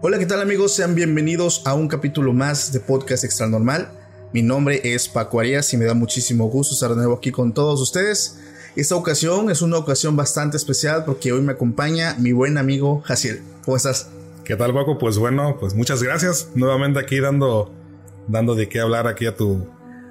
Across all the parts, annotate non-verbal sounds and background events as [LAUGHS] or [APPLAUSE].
Hola, ¿qué tal amigos? Sean bienvenidos a un capítulo más de Podcast Extra Normal. Mi nombre es Paco Arias y me da muchísimo gusto estar de nuevo aquí con todos ustedes. Esta ocasión es una ocasión bastante especial porque hoy me acompaña mi buen amigo Jaciel. ¿Cómo estás? ¿Qué tal, Paco? Pues bueno, pues muchas gracias. Nuevamente aquí dando, dando de qué hablar aquí a tu,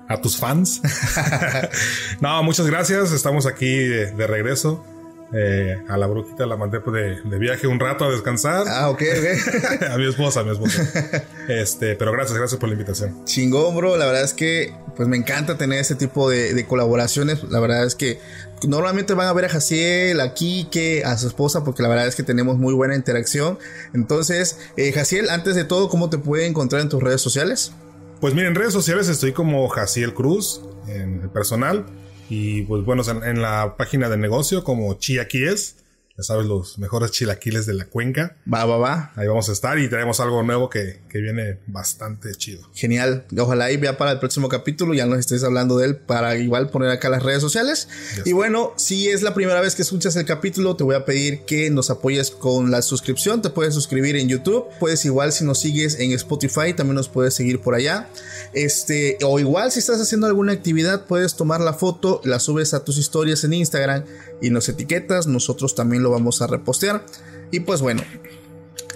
a tus fans. [LAUGHS] [LAUGHS] no, muchas gracias. Estamos aquí de, de regreso. Eh, a la brujita la mandé pues, de, de, viaje un rato a descansar. Ah, ok, ok. [LAUGHS] a mi esposa, a mi esposa. [LAUGHS] Este, pero gracias, gracias por la invitación. Chingón, bro. La verdad es que pues me encanta tener este tipo de, de colaboraciones. La verdad es que normalmente van a ver a Jaciel, a Kike, a su esposa, porque la verdad es que tenemos muy buena interacción. Entonces, eh, Jaciel, antes de todo, ¿cómo te puede encontrar en tus redes sociales? Pues mira, en redes sociales estoy como Jaciel Cruz, en el personal. Y pues bueno, en, la página de negocio como Chiaquiles, ya sabes, los mejores chilaquiles de la cuenca. Va, va, va. Ahí vamos a estar y traemos algo nuevo que, que viene bastante chido. Genial. Ojalá y vea para el próximo capítulo, ya nos estés hablando de él para igual poner acá las redes sociales. Y bueno, si es la primera vez que escuchas el capítulo, te voy a pedir que nos apoyes con la suscripción. Te puedes suscribir en YouTube. Puedes igual si nos sigues en Spotify, también nos puedes seguir por allá. Este, o igual si estás haciendo alguna actividad, puedes tomar la foto, la subes a tus historias en Instagram y nos etiquetas. Nosotros también lo vamos a repostear. Y pues bueno,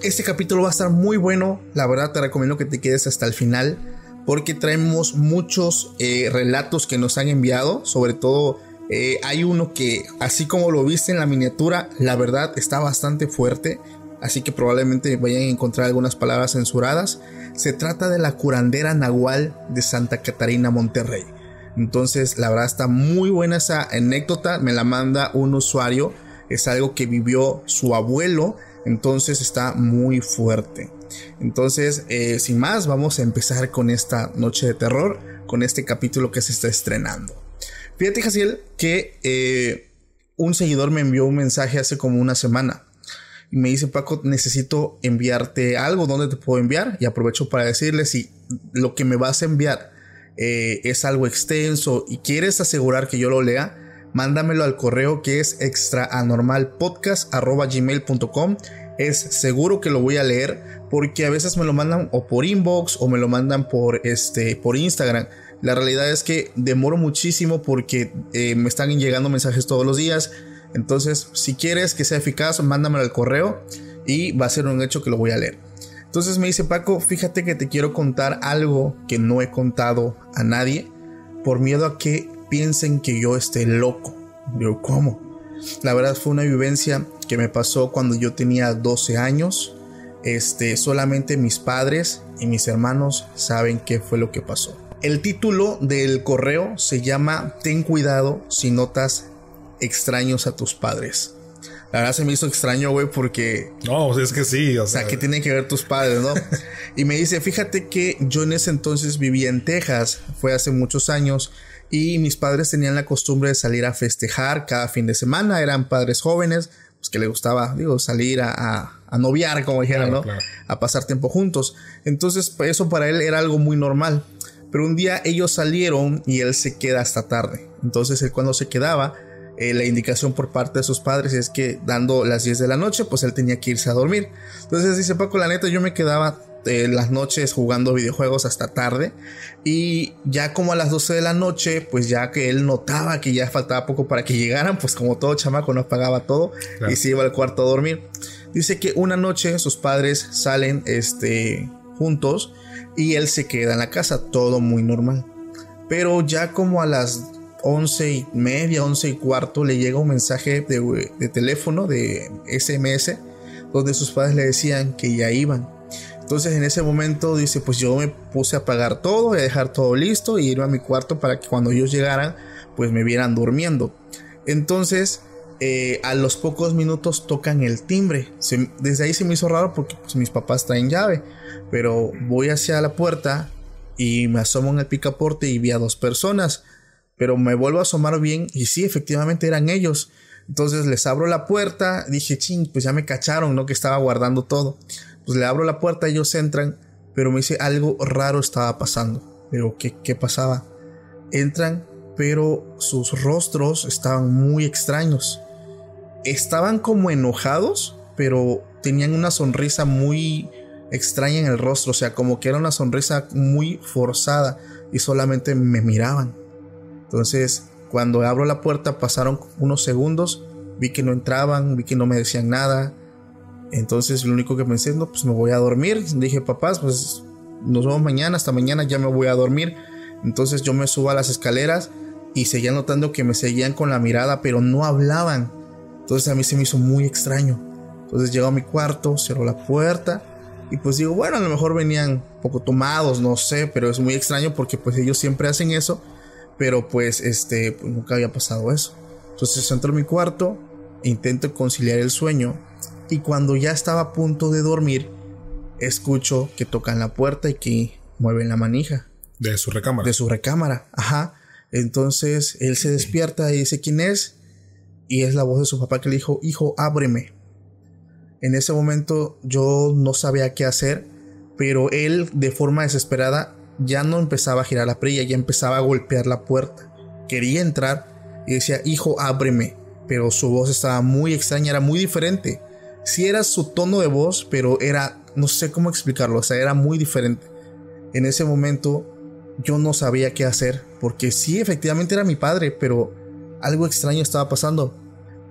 este capítulo va a estar muy bueno. La verdad te recomiendo que te quedes hasta el final. Porque traemos muchos eh, relatos que nos han enviado. Sobre todo eh, hay uno que, así como lo viste en la miniatura, la verdad está bastante fuerte. Así que probablemente vayan a encontrar algunas palabras censuradas. Se trata de la curandera Nahual de Santa Catarina, Monterrey. Entonces, la verdad está muy buena esa anécdota. Me la manda un usuario es algo que vivió su abuelo, entonces está muy fuerte. Entonces, eh, sin más, vamos a empezar con esta noche de terror, con este capítulo que se está estrenando. Fíjate, Jaciel, que eh, un seguidor me envió un mensaje hace como una semana. Y me dice, Paco, necesito enviarte algo, ¿dónde te puedo enviar? Y aprovecho para decirle si lo que me vas a enviar eh, es algo extenso y quieres asegurar que yo lo lea, mándamelo al correo que es extraanormalpodcast.gmail.com es seguro que lo voy a leer porque a veces me lo mandan o por inbox o me lo mandan por este por Instagram. La realidad es que demoro muchísimo porque eh, me están llegando mensajes todos los días. Entonces si quieres que sea eficaz mándamelo al correo y va a ser un hecho que lo voy a leer. Entonces me dice Paco fíjate que te quiero contar algo que no he contado a nadie por miedo a que piensen que yo esté loco. Digo, ¿cómo? La verdad fue una vivencia que me pasó cuando yo tenía 12 años. Este, solamente mis padres y mis hermanos saben qué fue lo que pasó. El título del correo se llama Ten cuidado si notas extraños a tus padres. La verdad se me hizo extraño, güey, porque... No, es que sí, o sea... O sea, ¿qué tienen que ver tus padres, no? [LAUGHS] y me dice, fíjate que yo en ese entonces vivía en Texas, fue hace muchos años, y mis padres tenían la costumbre de salir a festejar cada fin de semana, eran padres jóvenes, pues que les gustaba, digo, salir a, a, a noviar, como dijeran, claro, ¿no? Claro. A pasar tiempo juntos. Entonces, eso para él era algo muy normal. Pero un día ellos salieron y él se queda hasta tarde. Entonces, él cuando se quedaba, eh, la indicación por parte de sus padres es que dando las 10 de la noche, pues él tenía que irse a dormir. Entonces dice Paco, la neta, yo me quedaba eh, las noches jugando videojuegos hasta tarde. Y ya como a las 12 de la noche, pues ya que él notaba que ya faltaba poco para que llegaran, pues como todo chamaco no pagaba todo y se iba al cuarto a dormir. Dice que una noche sus padres salen este, juntos y él se queda en la casa, todo muy normal. Pero ya como a las once y media, once y cuarto, le llega un mensaje de, de teléfono, de SMS, donde sus padres le decían que ya iban. Entonces en ese momento dice, pues yo me puse a pagar todo, a dejar todo listo y irme a mi cuarto para que cuando ellos llegaran, pues me vieran durmiendo. Entonces, eh, a los pocos minutos tocan el timbre. desde ahí se me hizo raro porque pues, mis papás traen llave. Pero voy hacia la puerta y me asomo en el picaporte y vi a dos personas. Pero me vuelvo a asomar bien y sí, efectivamente eran ellos. Entonces les abro la puerta, dije, ching, pues ya me cacharon, ¿no? Que estaba guardando todo. Pues le abro la puerta, ellos entran, pero me dice algo raro estaba pasando. Pero ¿qué, qué pasaba? Entran, pero sus rostros estaban muy extraños. Estaban como enojados, pero tenían una sonrisa muy extraña en el rostro, o sea, como que era una sonrisa muy forzada y solamente me miraban. Entonces, cuando abro la puerta pasaron unos segundos, vi que no entraban, vi que no me decían nada. Entonces, lo único que pensé, no, pues me voy a dormir. Dije, papás, pues nos vemos mañana, hasta mañana ya me voy a dormir. Entonces yo me subo a las escaleras y seguía notando que me seguían con la mirada, pero no hablaban. Entonces a mí se me hizo muy extraño. Entonces llego a mi cuarto, cierro la puerta y pues digo, bueno, a lo mejor venían poco tomados, no sé, pero es muy extraño porque pues ellos siempre hacen eso, pero pues este, pues, nunca había pasado eso. Entonces entro en mi cuarto, intento conciliar el sueño y cuando ya estaba a punto de dormir, escucho que tocan la puerta y que mueven la manija. De su recámara. De su recámara, ajá. Entonces él se despierta y dice quién es. Y es la voz de su papá que le dijo, hijo, ábreme. En ese momento yo no sabía qué hacer, pero él de forma desesperada ya no empezaba a girar la perilla, ya empezaba a golpear la puerta. Quería entrar y decía, hijo, ábreme. Pero su voz estaba muy extraña, era muy diferente. Sí era su tono de voz, pero era, no sé cómo explicarlo, o sea, era muy diferente. En ese momento yo no sabía qué hacer, porque sí, efectivamente era mi padre, pero algo extraño estaba pasando.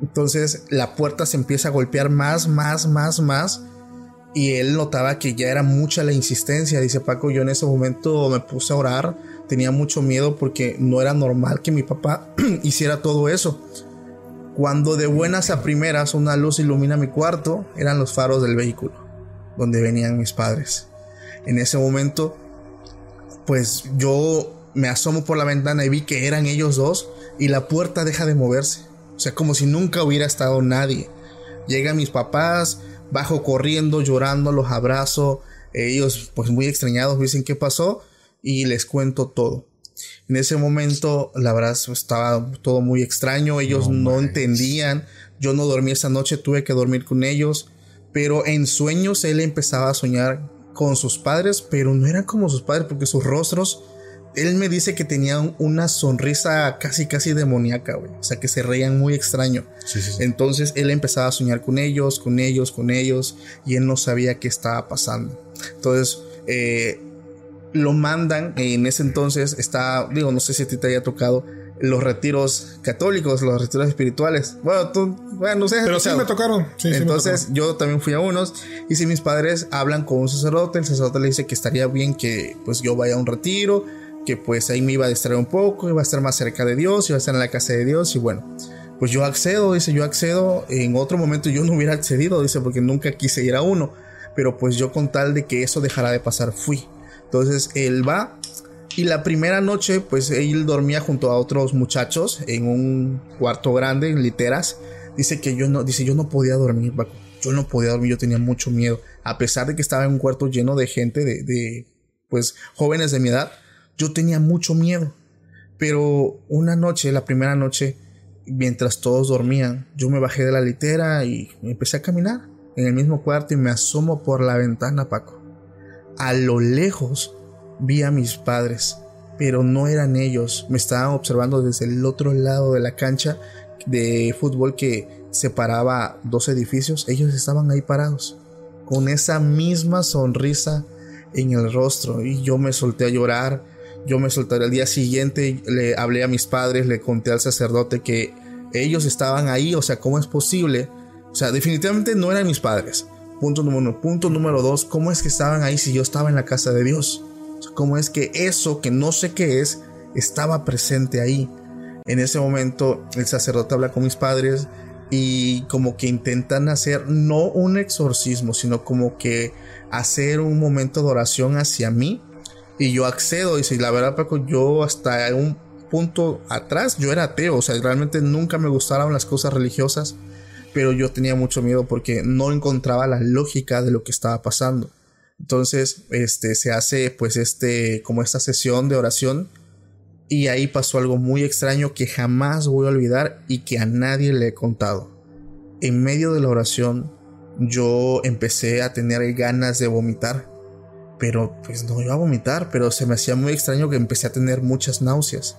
Entonces la puerta se empieza a golpear más, más, más, más. Y él notaba que ya era mucha la insistencia. Dice Paco, yo en ese momento me puse a orar. Tenía mucho miedo porque no era normal que mi papá [CLEARS THROAT] hiciera todo eso. Cuando de buenas a primeras una luz ilumina mi cuarto, eran los faros del vehículo, donde venían mis padres. En ese momento, pues yo me asomo por la ventana y vi que eran ellos dos y la puerta deja de moverse. O sea, como si nunca hubiera estado nadie. Llegan mis papás, bajo corriendo, llorando, los abrazo. Ellos, pues muy extrañados, me dicen qué pasó y les cuento todo. En ese momento, la verdad, estaba todo muy extraño. Ellos no, entendían. Yo no dormí esa noche, tuve que dormir con ellos. Pero en sueños él empezaba a soñar con sus padres, pero no eran como sus padres porque sus rostros él me dice que tenían una sonrisa casi casi demoníaca, güey. O sea, que se reían muy extraño. Entonces él empezaba a soñar con ellos, con ellos, con ellos, y él no sabía qué estaba pasando. Entonces, eh, lo mandan, en ese entonces está, digo, no sé si a ti te haya tocado, los retiros católicos, los retiros espirituales. Bueno, tú, bueno, no sé. Pero sí me tocaron. Entonces yo también fui a unos y si mis padres hablan con un sacerdote, el sacerdote le dice que estaría bien que pues yo vaya a un retiro que pues ahí me iba a distraer un poco, iba a estar más cerca de Dios, iba a estar en la casa de Dios y bueno, pues yo accedo, dice, yo accedo, en otro momento yo no hubiera accedido, dice, porque nunca quise ir a uno, pero pues yo con tal de que eso dejara de pasar fui. Entonces él va y la primera noche pues él dormía junto a otros muchachos en un cuarto grande en literas. Dice que yo no, dice yo no podía dormir, yo no podía dormir, yo tenía mucho miedo, a pesar de que estaba en un cuarto lleno de gente de, de pues jóvenes de mi edad yo tenía mucho miedo. Pero una noche, la primera noche, mientras todos dormían, yo me bajé de la litera y empecé a caminar en el mismo cuarto y me asomo por la ventana, Paco. A lo lejos vi a mis padres, pero no eran ellos. Me estaban observando desde el otro lado de la cancha de fútbol que separaba dos edificios. Ellos estaban ahí parados, con esa misma sonrisa en el rostro y yo me solté a llorar. Yo me solté al día siguiente, le hablé a mis padres, le conté al sacerdote que ellos estaban ahí, o sea, ¿cómo es posible? O sea, definitivamente no eran mis padres. Punto número uno. Punto número dos, ¿cómo es que estaban ahí si yo estaba en la casa de Dios? ¿Cómo es que eso que no sé qué es estaba presente ahí? En ese momento el sacerdote habla con mis padres y como que intentan hacer no un exorcismo, sino como que hacer un momento de oración hacia mí. Y yo accedo y si la verdad Paco, yo hasta un punto atrás yo era ateo, o sea, realmente nunca me gustaron las cosas religiosas, pero yo tenía mucho miedo porque no encontraba la lógica de lo que estaba pasando. Entonces, este se hace pues este como esta sesión de oración y ahí pasó algo muy extraño que jamás voy a olvidar y que a nadie le he contado. En medio de la oración yo empecé a tener ganas de vomitar. Pero pues no iba a vomitar, pero se me hacía muy extraño que empecé a tener muchas náuseas.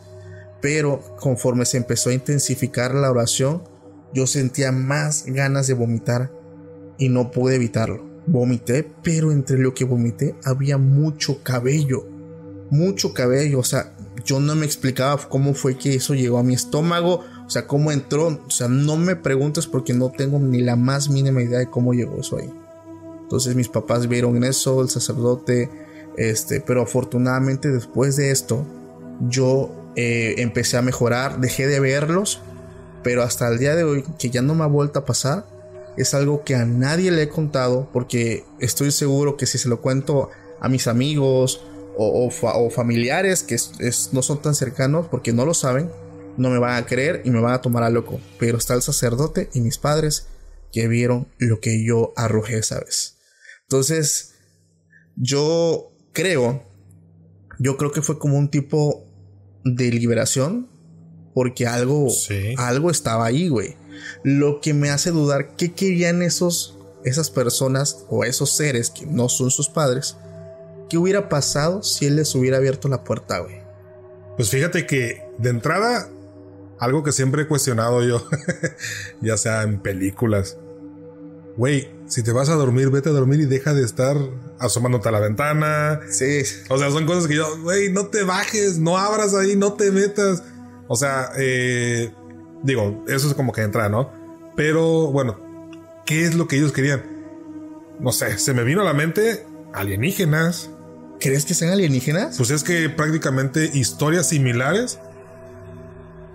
Pero conforme se empezó a intensificar la oración, yo sentía más ganas de vomitar y no pude evitarlo. Vomité, pero entre lo que vomité había mucho cabello. Mucho cabello, o sea, yo no me explicaba cómo fue que eso llegó a mi estómago, o sea, cómo entró, o sea, no me preguntes porque no tengo ni la más mínima idea de cómo llegó eso ahí. Entonces mis papás vieron eso, el sacerdote, este, pero afortunadamente después de esto, yo eh, empecé a mejorar, dejé de verlos, pero hasta el día de hoy, que ya no me ha vuelto a pasar, es algo que a nadie le he contado, porque estoy seguro que si se lo cuento a mis amigos o, familiares que no son tan cercanos, porque no lo saben, no me van a creer y me van a tomar a loco. Pero está el sacerdote y mis padres que vieron lo que yo arrojé esa vez. Entonces, yo creo, yo creo que fue como un tipo de liberación, porque algo, algo estaba ahí, güey. Lo que me hace dudar qué querían esos, esas personas o esos seres que no son sus padres. ¿Qué hubiera pasado si él les hubiera abierto la puerta, güey? Pues fíjate que de entrada, algo que siempre he cuestionado yo, [LAUGHS] ya sea en películas, güey, si te vas a dormir, vete a dormir y deja de estar asomándote a la ventana. Sí. O sea, son cosas que yo, güey, no te bajes, no abras ahí, no te metas. O sea, eh, digo, eso es como que entra, ¿no? Pero bueno, ¿qué es lo que ellos querían? No sé, se me vino a la mente alienígenas. ¿Crees que sean alienígenas? Pues es que prácticamente historias similares,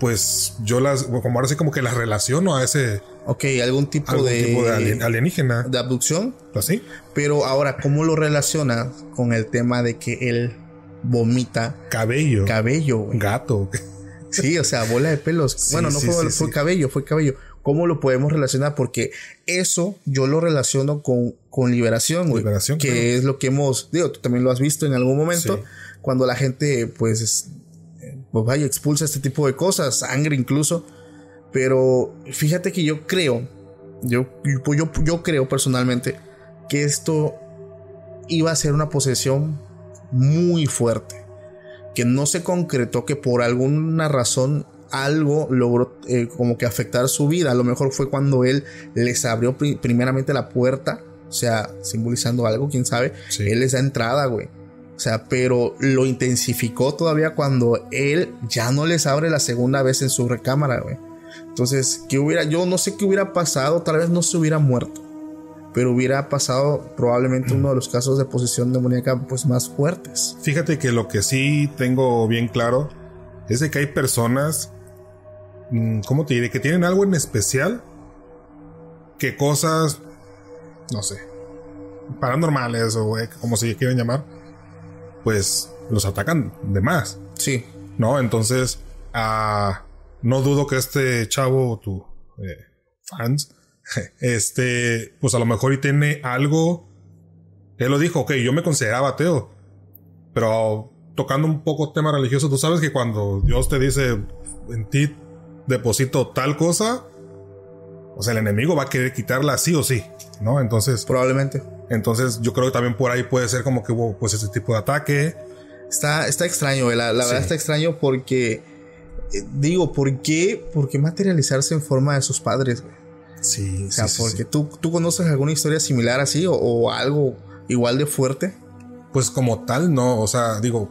pues yo las, como ahora sí como que las relaciono a ese, Ok, algún tipo de, tipo de alienígena. De abducción. Así. Pero ahora, ¿cómo lo relaciona con el tema de que él vomita cabello? Cabello, Gato. [LAUGHS] Sí, o sea, bola de pelos. bueno, no fue, cabello, fue cabello. ¿Cómo lo podemos relacionar? Porque eso yo lo relaciono con, con liberación, güey. Liberación. Que es lo que hemos, digo, tú también lo has visto en algún momento, cuando la gente, pues, pues vaya, expulsa este tipo de cosas, sangre incluso. Pero fíjate que yo creo, yo, yo, yo creo personalmente que esto iba a ser una posesión muy fuerte. Que no se concretó, que por alguna razón algo logró eh, como que afectar su vida. A lo mejor fue cuando él les abrió primeramente la puerta, o sea, simbolizando algo, quién sabe. Él les da entrada, güey. O sea, pero lo intensificó todavía cuando él ya no les abre la segunda vez en su recámara, güey. Entonces, ¿qué hubiera? Yo no sé qué hubiera pasado, tal vez no se hubiera muerto, pero hubiera pasado probablemente uno de los casos de posesión demoníaca pues más fuertes. Fíjate que lo que sí tengo bien claro es de que hay personas, mm, ¿cómo te diré? Que tienen algo en especial, que cosas, no sé, paranormales o eh, como se quieran llamar, pues los atacan de más. Sí. ¿No? Entonces, a no dudo que este chavo, tu eh, fans, [LAUGHS] este, pues a lo mejor y tiene algo. Él lo dijo, ok, yo me consideraba ateo, pero tocando un poco tema religioso, tú sabes que cuando Dios te dice en ti deposito tal cosa, o sea, el enemigo va a querer quitarla sí o sí, ¿no? Entonces. Probablemente. Entonces, yo creo que también por ahí puede ser como que hubo pues ese tipo de ataque. Está, está extraño, la, la verdad está extraño porque eh, digo, ¿por qué? ¿Por qué materializarse en forma de sus padres, Sí, O sea, porque Tú, tú conoces alguna historia similar así o, algo igual de fuerte. Pues como tal, no. O sea, digo,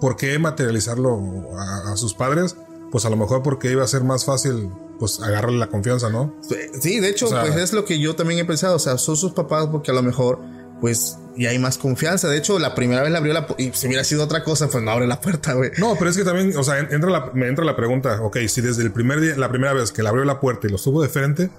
¿por qué materializarlo a, a sus padres? Pues a lo mejor porque iba a ser más fácil pues agarrarle la confianza, ¿no? Sí, de hecho, O sea- pues es lo que yo también he pensado. O sea, son sus papás porque a lo mejor, pues, ya hay más confianza. De hecho, la primera vez le abrió la y si hubiera sido otra cosa, pues no abre la puerta, güey. No, pero es que también, o sea, en- entra la, me entra la pregunta, ok, si desde el primer día, la primera vez que le abrió la puerta y lo estuvo de frente,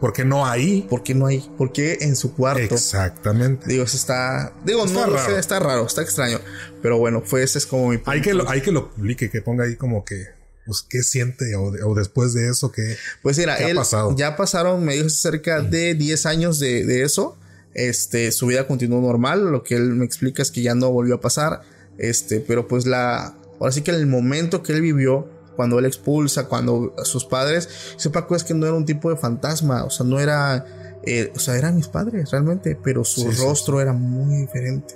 ¿por qué no ahí? ¿Por qué no hay? ¿Por qué en su cuarto? Exactamente. Digo, eso está. Digo, Está no raro. sé, está raro, está extraño. Pero bueno, fue ese es como mi. Hay que, lo, hay que lo publique, que ponga ahí como que, pues, ¿qué siente? O, o después de eso, que Pues mira, ¿Qué ha él pasado? ya pasaron, me dijo cerca de 10 años de, de eso. Este, su vida continuó normal. Lo que él me explica es que ya no volvió a pasar. Este, pero pues la. Ahora sí que el momento que él vivió, cuando él expulsa, cuando a sus padres, ese Paco es que no era un tipo de fantasma. O sea, no era. eh, o sea, eran mis padres realmente, pero su Sí, sí, rostro era muy diferente.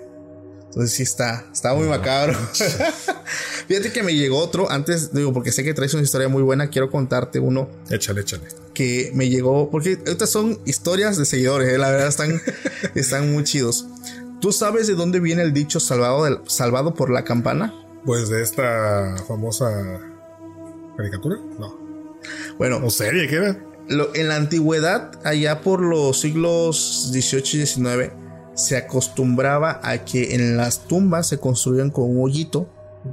Entonces sí está, está muy macabro. [LAUGHS] Fíjate que me llegó otro antes, digo, porque sé que traes una historia muy buena, quiero contarte uno échale, échale. que me llegó, porque estas son historias de seguidores, eh, la verdad están, [LAUGHS] están muy chidos. ¿Tú sabes de dónde viene el dicho salvado, del- salvado por la campana? Pues de esta famosa caricatura, no. Bueno, ¿O serie qué era? lo- en la antigüedad, allá por los siglos XVIII y XIX, se acostumbraba a que en las tumbas se construían con un hoyito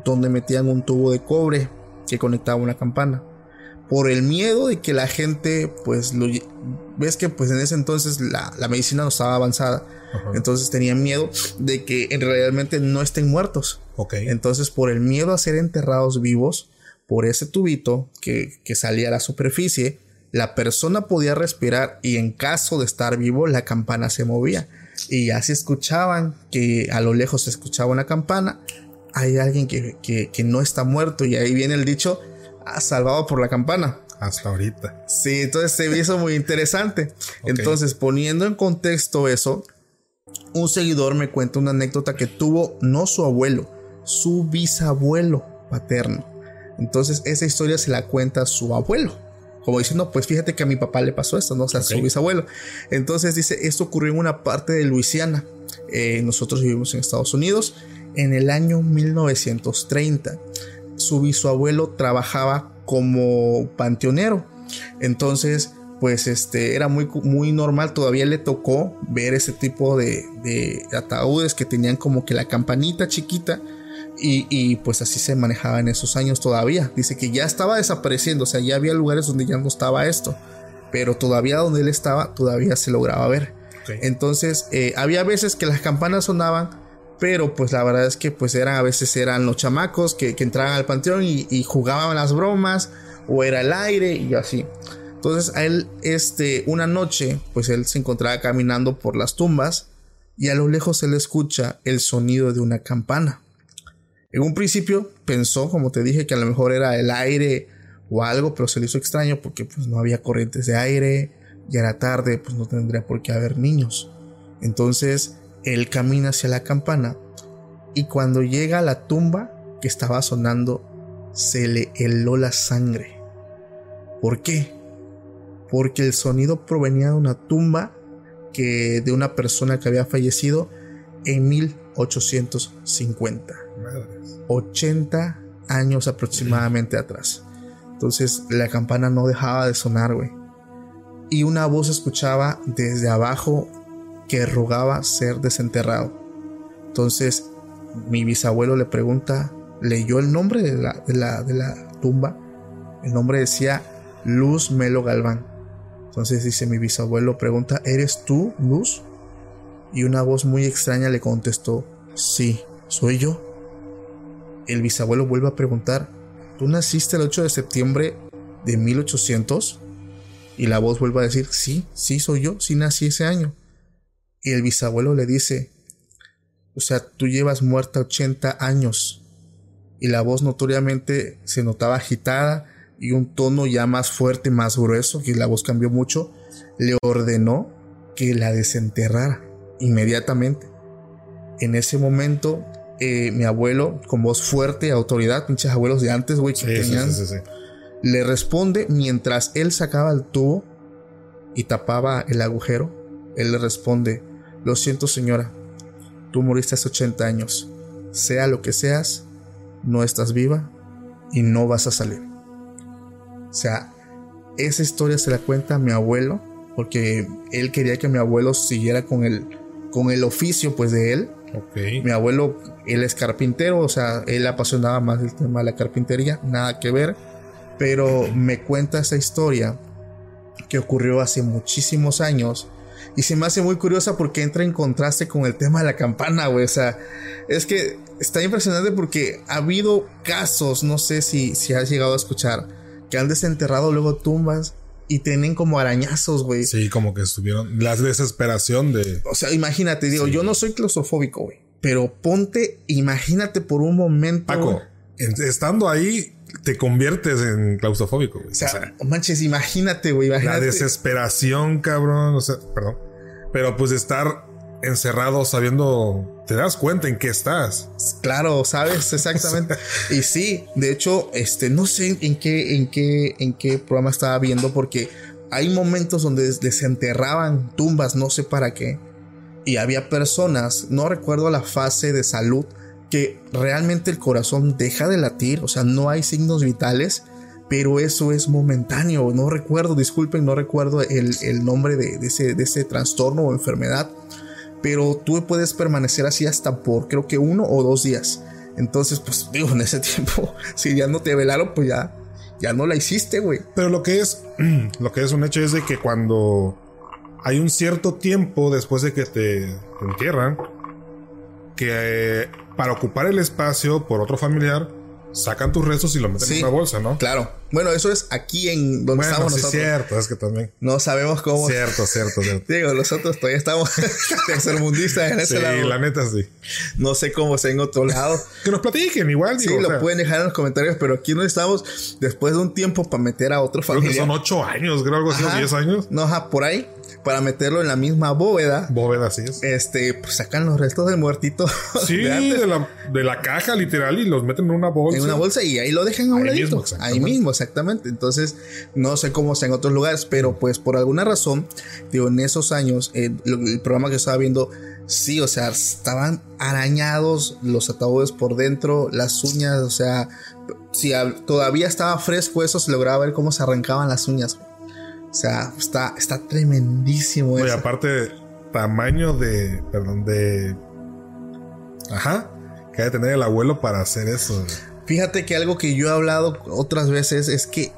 donde metían un tubo de cobre que conectaba una campana. Por el miedo de que la gente, pues, lo, ves que pues en ese entonces la, la medicina no estaba avanzada. Entonces tenían miedo de que en realmente no estén muertos. Ok. Entonces, por el miedo a ser enterrados vivos, por ese tubito que, que salía a la superficie, la persona podía respirar y en caso de estar vivo, la campana se movía. Y ya se escuchaban que a lo lejos se escuchaba una campana, hay alguien que, que- que no está muerto y ahí viene el dicho, "Ah, salvado por la campana. Hasta ahorita. Sí, entonces se me hizo muy interesante. Entonces, poniendo en contexto eso, un seguidor me cuenta una anécdota que tuvo no su abuelo, su bisabuelo paterno. Entonces, esa historia se la cuenta su abuelo. Como diciendo, pues fíjate que a mi papá le pasó esto, ¿no? O sea, su bisabuelo. Entonces dice, esto ocurrió en una parte de Luisiana. Eh, nosotros vivimos en Estados Unidos en el año 1930. Su bisabuelo trabajaba como panteonero. Entonces, pues este era muy, muy normal. Todavía le tocó ver ese tipo de, de ataúdes que tenían como que la campanita chiquita. Y, y, pues así se manejaba en esos años todavía. Dice que ya estaba desapareciendo. O sea, ya había lugares donde ya no estaba esto. Pero todavía donde él estaba, todavía se lograba ver. Entonces, eh, había veces que las campanas sonaban, pero pues la verdad es que pues eran, a veces eran los chamacos que, que entraban al panteón y, y jugaban las bromas, o era el aire y así. Entonces, a él, este, una noche, pues él se encontraba caminando por las tumbas y a lo lejos se le escucha el sonido de una campana. En un principio pensó, como te dije, que a lo mejor era el aire o algo, pero se le hizo extraño porque pues no había corrientes de aire, ya era tarde, pues no tendría por qué haber niños. Entonces él camina hacia la campana y cuando llega a la tumba que estaba sonando, se le heló la sangre. ¿Por qué? Porque el sonido provenía de una tumba que de una persona que había fallecido en 1850. Madres. 80 años aproximadamente atrás. Entonces la campana no dejaba de sonar, güey. Y una voz escuchaba desde abajo que rogaba ser desenterrado. Entonces mi bisabuelo le pregunta, leyó el nombre de la, de la, de la tumba. El nombre decía Luz Melo Galván. Entonces dice mi bisabuelo, pregunta, ¿eres tú, Luz? Y una voz muy extraña le contestó, sí, soy yo. El bisabuelo vuelve a preguntar, ¿tú naciste el 8 de septiembre de 1800? Y la voz vuelve a decir, sí, sí soy yo, sí nací ese año. Y el bisabuelo le dice, o sea, tú llevas muerta 80 años. Y la voz notoriamente se notaba agitada y un tono ya más fuerte, más grueso, que la voz cambió mucho, le ordenó que la desenterrara inmediatamente. En ese momento, eh, mi abuelo, con voz fuerte, autoridad, pinches abuelos de antes, güey, que Sí, sí, tenían, sí, sí, sí. le responde mientras él sacaba el tubo y tapaba el agujero. Él le responde, lo siento señora, tú moriste hace 80 años. Sea lo que seas, no estás viva y no vas a salir. O sea, esa historia se la cuenta mi abuelo, porque él quería que mi abuelo siguiera con el, con el oficio pues de él. Ok. Mi abuelo, él es carpintero, o sea, él apasionaba más el tema de la carpintería, nada que ver, pero me cuenta esa historia que ocurrió hace muchísimos años y se me hace muy curiosa porque entra en contraste con el tema de la campana, güey, o sea, es que está impresionante porque ha habido casos, no sé si, si has llegado a escuchar, que han desenterrado luego tumbas y tienen como arañazos, güey. Sí, como que estuvieron. La desesperación de. O sea, imagínate, digo, yo no soy claustrofóbico, güey. Pero ponte, imagínate por un momento. Paco, estando ahí, te conviertes en claustrofóbico, güey. O sea, manches, imagínate, güey. la desesperación, cabrón. O sea, perdón. Pero pues estar encerrado sabiendo. Te das cuenta en qué estás. Claro, sabes, [LAUGHS] exactamente. y sí, de hecho, este, no sé en qué, en qué, en qué programa estaba viendo, porque hay momentos donde desenterraban tumbas, no sé para qué. Y había personas, no recuerdo la fase de salud, que realmente el corazón deja de latir, o sea, no hay signos vitales, pero eso es momentáneo. No recuerdo, disculpen, no recuerdo el, el nombre de, de ese, de ese trastorno o enfermedad, pero tú puedes permanecer así hasta por creo que uno o dos días. Entonces, pues [LAUGHS] digo, en ese tiempo, si ya no te velaron, pues ya, ya no la hiciste, güey. Pero lo que es, [CLEARS THROAT] lo que es un hecho es de que cuando hay un cierto tiempo después de que te, entierran, que eh, para ocupar el espacio por otro familiar, sacan tus restos y lo meten Sí. en una bolsa, ¿no? Claro. Bueno, eso es aquí en donde Bueno, estamos sí es nosotros. cierto, es que también. No sabemos cómo. Cierto, cierto, cierto. Digo, nosotros todavía estamos [LAUGHS] [LAUGHS] tercermundistas en ese Sí, lado. la neta sí. No sé cómo sea en otro lado. [LAUGHS] Que nos platiquen igual. Sí, digo, o lo sea, pueden dejar en los comentarios, pero aquí no estamos después de un tiempo para meter a otro Creo que son ocho años, creo algo así, o diez años. No, ajá, por ahí, para meterlo en la misma bóveda. Bóveda, así es. Este, pues sacan los restos del muertito [LAUGHS] Sí, de antes de la, de la caja literal y los meten en una bolsa. en una bolsa y ahí lo dejan a un Ahí mismo, ahí exactamente. mismo, exactamente. Entonces, no sé cómo sea en otros lugares, pero pues por alguna razón, digo, en esos años, eh, el programa que estaba viendo, sí, o sea, estaban arañados los ataúdes por dentro, las uñas, o sea, si todavía estaba fresco eso, se lograba ver cómo se arrancaban las uñas. O sea, está, está tremendísimo eso. aparte, tamaño de. Perdón, de. Ajá. Que ha de tener el abuelo para hacer eso. Fíjate que algo que yo he hablado otras veces es que,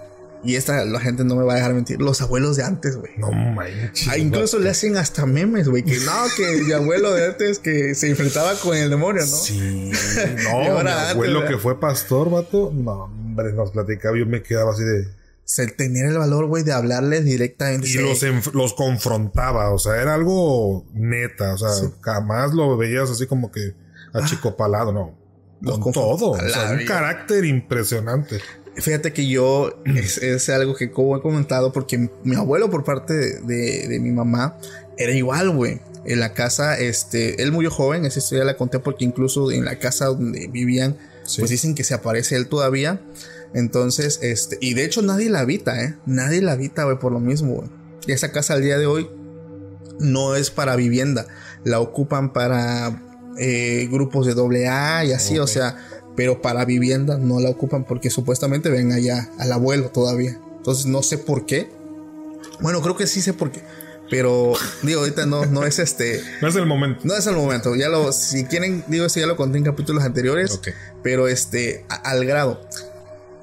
y esta la gente no me va a dejar mentir, los abuelos de antes, güey. No manches. Ah, incluso le hacen hasta memes, güey. Que no, que [LAUGHS] mi abuelo de antes que se enfrentaba con el demonio, ¿no? Sí. [LAUGHS] Y No, mi abuelo que fue pastor, vato. No, hombre, nos platicaba. Yo me quedaba así de. Se tener el valor, güey, de hablarles directamente. Y Sí. los, los confrontaba. O sea, era algo neta. O sea, jamás lo veías así como que achicopalado, no. Los Con todo. O sea, un carácter impresionante. Fíjate que yo, es, es algo que como he comentado, porque mi abuelo por parte de, de- de mi mamá era igual, güey. En la casa, este, él murió joven, esa historia la conté porque incluso en la casa donde vivían, Sí. pues dicen que se aparece él todavía. Entonces, este, y de hecho nadie la habita, ¿eh? Nadie la habita, güey, por lo mismo, güey. Y esa casa al día de hoy no es para vivienda, la ocupan para eh, grupos de doble A y así, o sea, pero para vivienda no la ocupan porque supuestamente ven allá al abuelo todavía. Entonces no sé por qué. Bueno, creo que sí sé por qué. Pero digo, ahorita no, no es este. [LAUGHS] No es el momento. No es el momento. Ya lo, si quieren, digo, eso ya lo conté en capítulos anteriores. Ok. Pero este, a- al grado.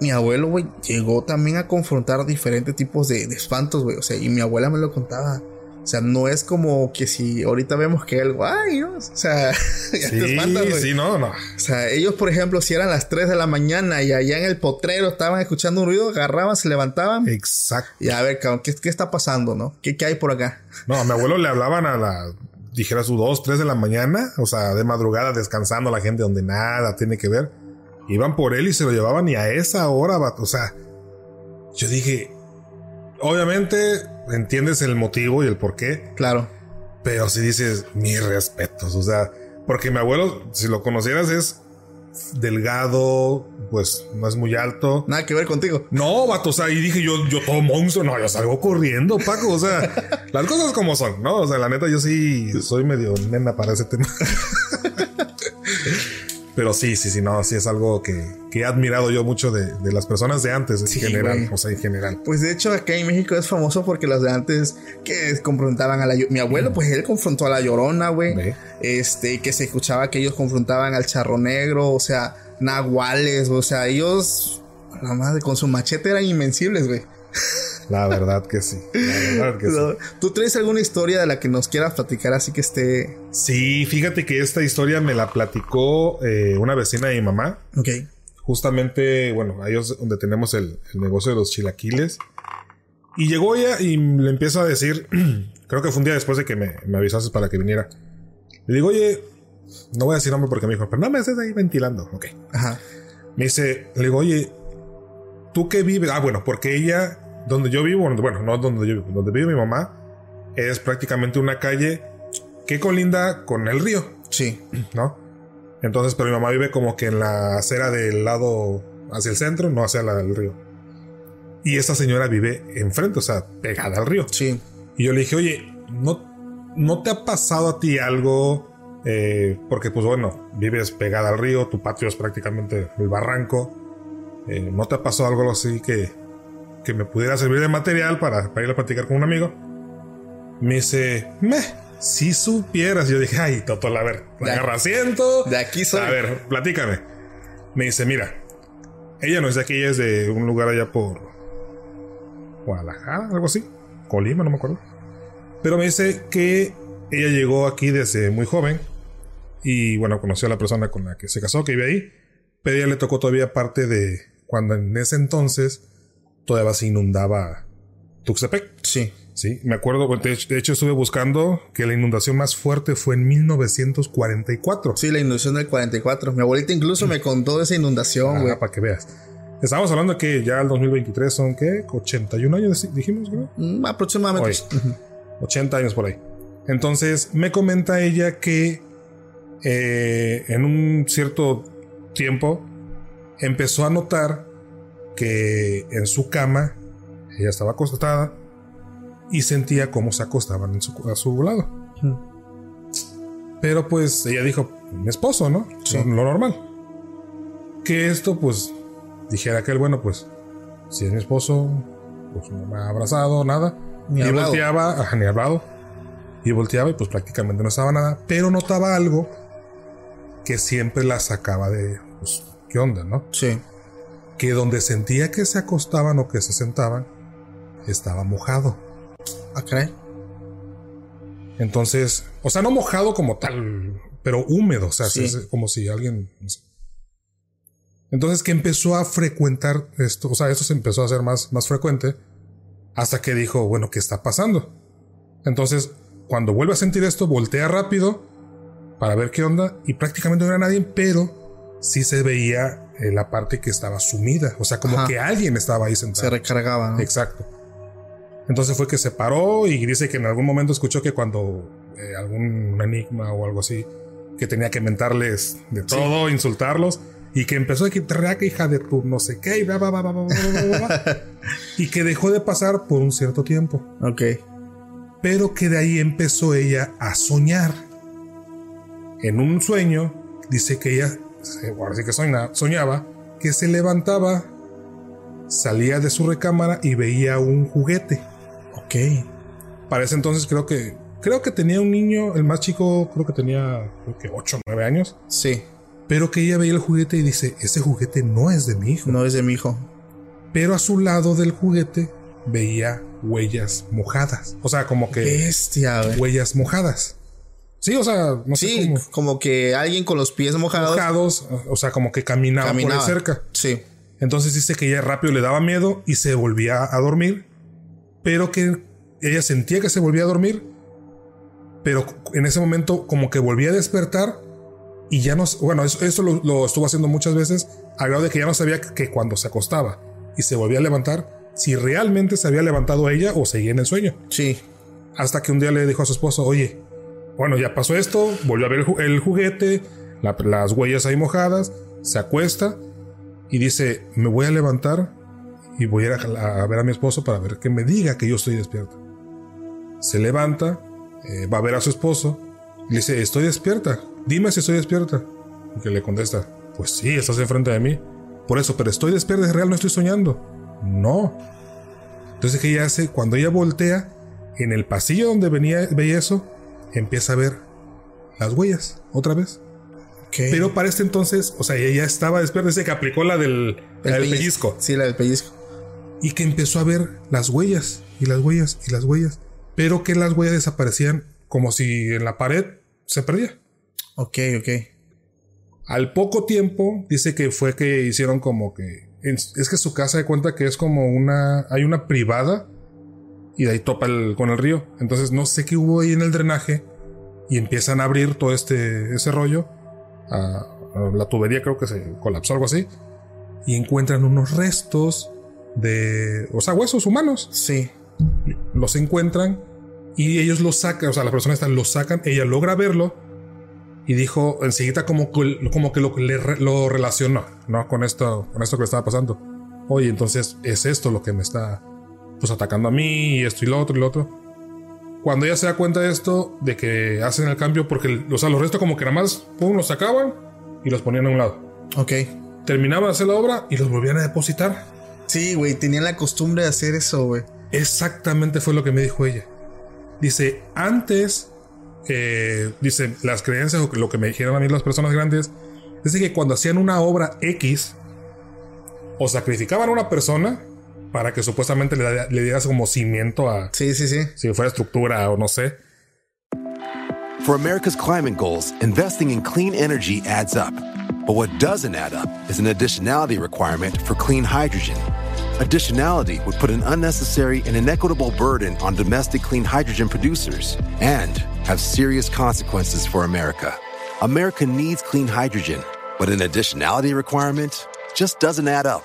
Mi abuelo, güey, llegó también a confrontar diferentes tipos de, de espantos, güey. O sea, y mi abuela me lo contaba. O sea, no es como que si ahorita vemos que algo, ay, ¿no? o sea, [LAUGHS] ya te Sí, espantas, güey. sí, no, no. O sea, ellos, por ejemplo, si eran las 3 de la mañana y allá en el potrero estaban escuchando un ruido, agarraban, se levantaban. Exacto. Y a ver, cabrón, ¿qué, qué está pasando, no? ¿Qué, ¿Qué hay por acá? [LAUGHS] No, a mi abuelo le hablaban a la, dijera su 2, 3 de la mañana, o sea, de madrugada descansando la gente donde nada tiene que ver. Iban por él y se lo llevaban y a esa hora, vato, o sea, yo dije, obviamente entiendes el motivo y el por qué, Claro. pero si dices, mis respetos, o sea, porque mi abuelo, si lo conocieras, es delgado, pues no es muy alto. Nada que ver contigo. No, vato, o sea, y dije yo, yo todo monstruo, no, yo salgo corriendo, Paco, o sea, [LAUGHS] las cosas como son, ¿no? O sea, la neta, yo sí soy medio nena para ese tema. [LAUGHS] Pero sí, sí, sí, no, sí es algo que, que he admirado yo mucho de, de las personas de antes en Sí, general. O sea, en general. Pues de hecho acá en México es famoso porque los de antes que confrontaban a la... Mi abuelo pues él confrontó a la Llorona, güey. Este, que se escuchaba que ellos confrontaban al Charro Negro, o sea, nahuales, o sea, ellos... La madre, con su machete eran invencibles, güey. La verdad que sí. La verdad que sí. ¿Tú traes alguna historia de la que nos quieras platicar así que esté... Sí, fíjate que esta historia me la platicó eh, una vecina de mi mamá. Ok. Justamente, bueno, ahí es donde tenemos el, el negocio de los chilaquiles. Y llegó ella y le empiezo a decir, [CLEARS THROAT] creo que fue un día después de que me, me avisaste para que viniera. Le digo, oye, no voy a decir nombre porque me dijo, pero no me estés ahí ventilando. Ok. Ajá. Me dice, le digo, oye, ¿tú qué vives? Ah, bueno, porque ella, donde yo vivo, bueno, no donde yo vivo, donde vive mi mamá, es prácticamente una calle que colinda con el río, Sí. ¿no? Entonces, pero mi mamá vive como que en la acera del lado hacia el centro, no hacia la del río. Y esta señora vive enfrente, o sea, pegada al río. Sí. Y yo le dije, oye, ¿no, ¿no te ha pasado a ti algo? Eh, porque, pues bueno, vives pegada al río, tu patio es prácticamente el barranco. Eh, ¿No te ha pasado algo así que, que me pudiera servir de material para, para ir a platicar con un amigo? Me dice, me, si supieras. Yo dije, ay, Totol, a ver, De- agarra asiento. de aquí soy. A ver, platícame. Me dice, mira, ella no es de aquí, ella es de un lugar allá por Guadalajara, algo así. Colima, no me acuerdo. Pero me dice que ella llegó aquí desde muy joven y bueno, conoció a la persona con la que se casó, que vive ahí. Pero ella le tocó todavía parte de cuando en ese entonces todavía se inundaba Tuxtepec. Sí. Sí, me acuerdo, de hecho, estuve buscando que la inundación más fuerte fue en 1944. Sí, la inundación del 44. Mi abuelita incluso me contó de esa inundación, güey. Ah, para que veas. Estábamos hablando que ya el 2023 son, ¿qué? 81 años, dijimos, ¿no? Mm, aproximadamente. Oye. 80 años por ahí. Entonces me comenta ella que eh, en un cierto tiempo empezó a notar que en su cama ella estaba acostada y sentía cómo se acostaban en su- a su lado. Pero pues ella dijo, mi esposo, ¿no? Sí. Lo, lo normal. Que esto pues dijera aquel, bueno, pues si es mi esposo, pues no me ha abrazado, nada. Ni y hablado. volteaba, ajá, ni hablado. Y volteaba y pues prácticamente no estaba nada. Pero notaba algo que siempre la sacaba de, pues, ¿qué onda, no? Sí. Que donde sentía que se acostaban o que se sentaban, estaba mojado. Ah, caray. Entonces, o sea, no mojado como tal, pero húmedo, o sea, Sí. es como si alguien... no sé. Entonces que empezó a frecuentar esto, o sea, esto se empezó a hacer más, más frecuente hasta que dijo, bueno, ¿qué está pasando? Entonces, cuando vuelve a sentir esto, voltea rápido para ver qué onda y prácticamente no era nadie, pero sí se veía eh, la parte que estaba sumida. O sea, como Ajá. que alguien estaba ahí sentado. Se recargaba. ¿no? Exacto. Entonces fue que se paró y dice que en algún momento escuchó que cuando eh, algún enigma o algo así, que tenía que mentarles de todo, sí. insultarlos, y que empezó a quitar que hija de tu no sé qué, y, bla, bla, bla, y que dejó de pasar por un cierto tiempo. Ok. Pero que de ahí empezó ella a soñar. En un sueño, dice que ella ahora sí que soña- soñaba, que se levantaba, salía de su recámara y veía un juguete. Ok. Para ese entonces creo que creo que tenía un niño, el más chico creo que tenía creo que 8 o 9 años, Sí. pero que ella veía el juguete y dice, ese juguete no es de mi hijo. No es de mi hijo. Pero a su lado del juguete veía huellas mojadas. O sea, como que Bestia, huellas mojadas. Sí, o sea, no sé cómo. como que alguien con los pies mojados Mojados, o sea, como que caminaba, caminaba. por ahí cerca. Sí. Entonces dice que ella rápido le daba miedo y se volvía a dormir, pero que ella sentía que se volvía a dormir, pero en ese momento como que volvía a despertar y ya no, bueno, eso, eso lo, lo estuvo haciendo muchas veces, al grado de que ya no sabía que cuando se acostaba y se volvía a levantar, si realmente se había levantado ella o seguía en el sueño. Sí. Hasta que un día le dijo a su esposo, oye, bueno, ya pasó esto, volvió a ver el, ju- el juguete, la- las huellas ahí mojadas, se acuesta y dice, me voy a levantar y voy a ir a, a ver a mi esposo para ver que me diga que yo estoy despierta. Se levanta, eh, va a ver a su esposo le dice, estoy despierta, dime si estoy despierta. Y que le contesta, pues sí, estás enfrente de mí. Por eso, pero estoy despierta, es real, no estoy soñando. No. Entonces, ¿qué ella hace? Cuando ella voltea, en el pasillo donde venía, veía eso, empieza a ver las huellas, otra vez. Pero para este entonces, o sea, ella ya estaba despierta, dice que aplicó la del, la del pellizco. Sí, la del pellizco. Y que empezó a ver las huellas, y las huellas, y las huellas. Pero que las huellas desaparecían como si en la pared se perdía. Ok, ok. Al poco tiempo, dice que fue que hicieron como que. Es que su casa de cuenta que es como una. Hay una privada y de ahí topa el- con el río. Entonces no sé qué hubo ahí en el drenaje y empiezan a abrir todo este ese rollo. A, a la tubería creo que se colapsó algo así y encuentran unos restos de, o sea, huesos humanos. Sí. Los encuentran y ellos los sacan, o sea, las personas están, los sacan, ella logra verlo y dijo enseguida como que, como que lo, le lo relacionó, ¿no? Con esto, con esto que le estaba pasando. Oye, entonces es esto lo que me está pues atacando a mí y esto y lo otro y lo otro. Cuando ella se da cuenta de esto, de que hacen el cambio, porque, o sea, los restos como que nada más, pum, los sacaban y los ponían a un lado. Ok. Terminaban de hacer la obra y los volvían a depositar. Sí, güey, tenían la costumbre de hacer eso, güey. Exactamente fue lo que me dijo ella. Dice, antes, eh, dice, las creencias o lo que me dijeron a mí las personas grandes, dice que cuando hacían una obra X, o sacrificaban a una persona para que supuestamente le, le dieras como cimiento a Sí, sí, sí. si fuera estructura o no sé. For America's climate goals, investing in clean energy adds up. But what doesn't add up is an additionality requirement for clean hydrogen. Additionality would put an unnecessary and inequitable burden on domestic clean hydrogen producers and have serious consequences for America. America needs clean hydrogen, but an additionality requirement just doesn't add up.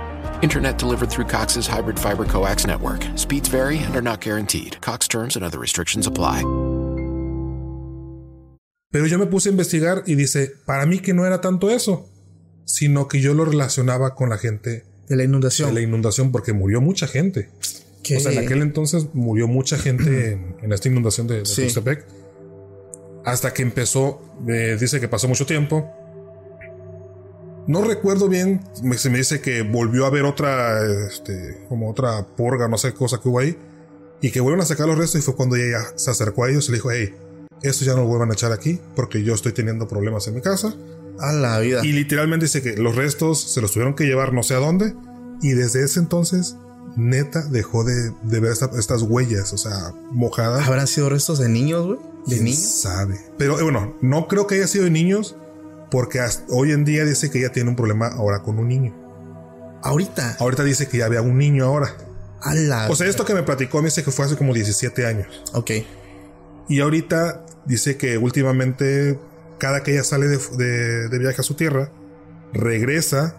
Internet delivered through Cox's hybrid fiber coax network. Speeds vary and are not guaranteed. Cox terms and other restrictions apply. Pero yo me puse a investigar y dice, para mí que no era tanto eso, sino que yo lo relacionaba con la gente De la inundación. de la inundación porque murió mucha gente. ¿Qué? O sea, en aquel entonces murió mucha gente [CLEARS THROAT] en, en esta inundación de, de Sí. Tuxtepec. Hasta que empezó, eh, dice que pasó mucho tiempo. No recuerdo bien, me- se me dice que volvió a haber otra, este, como otra purga, no sé qué cosa que hubo ahí. Y que vuelven a sacar los restos y fue cuando ella se acercó a ellos y le dijo, hey, esto ya no lo vuelvan a echar aquí porque yo estoy teniendo problemas en mi casa. A la vida. Y literalmente dice que los restos se los tuvieron que llevar no sé a dónde. Y desde ese entonces, neta, dejó de, de ver esta- estas huellas, o sea, mojadas. ¿Habrán sido restos de niños, güey? ¿De ¿Quién niños? sabe? Pero eh, bueno, no creo que haya sido de niños, porque hasta hoy en día dice que ella tiene un problema ahora con un niño. Ahorita. Ahorita dice que ya había un niño ahora. A la O sea, esto que me platicó me dice que fue hace como 17 años. Ok. Y ahorita dice que últimamente, cada que ella sale de, de- de viaje a su tierra, regresa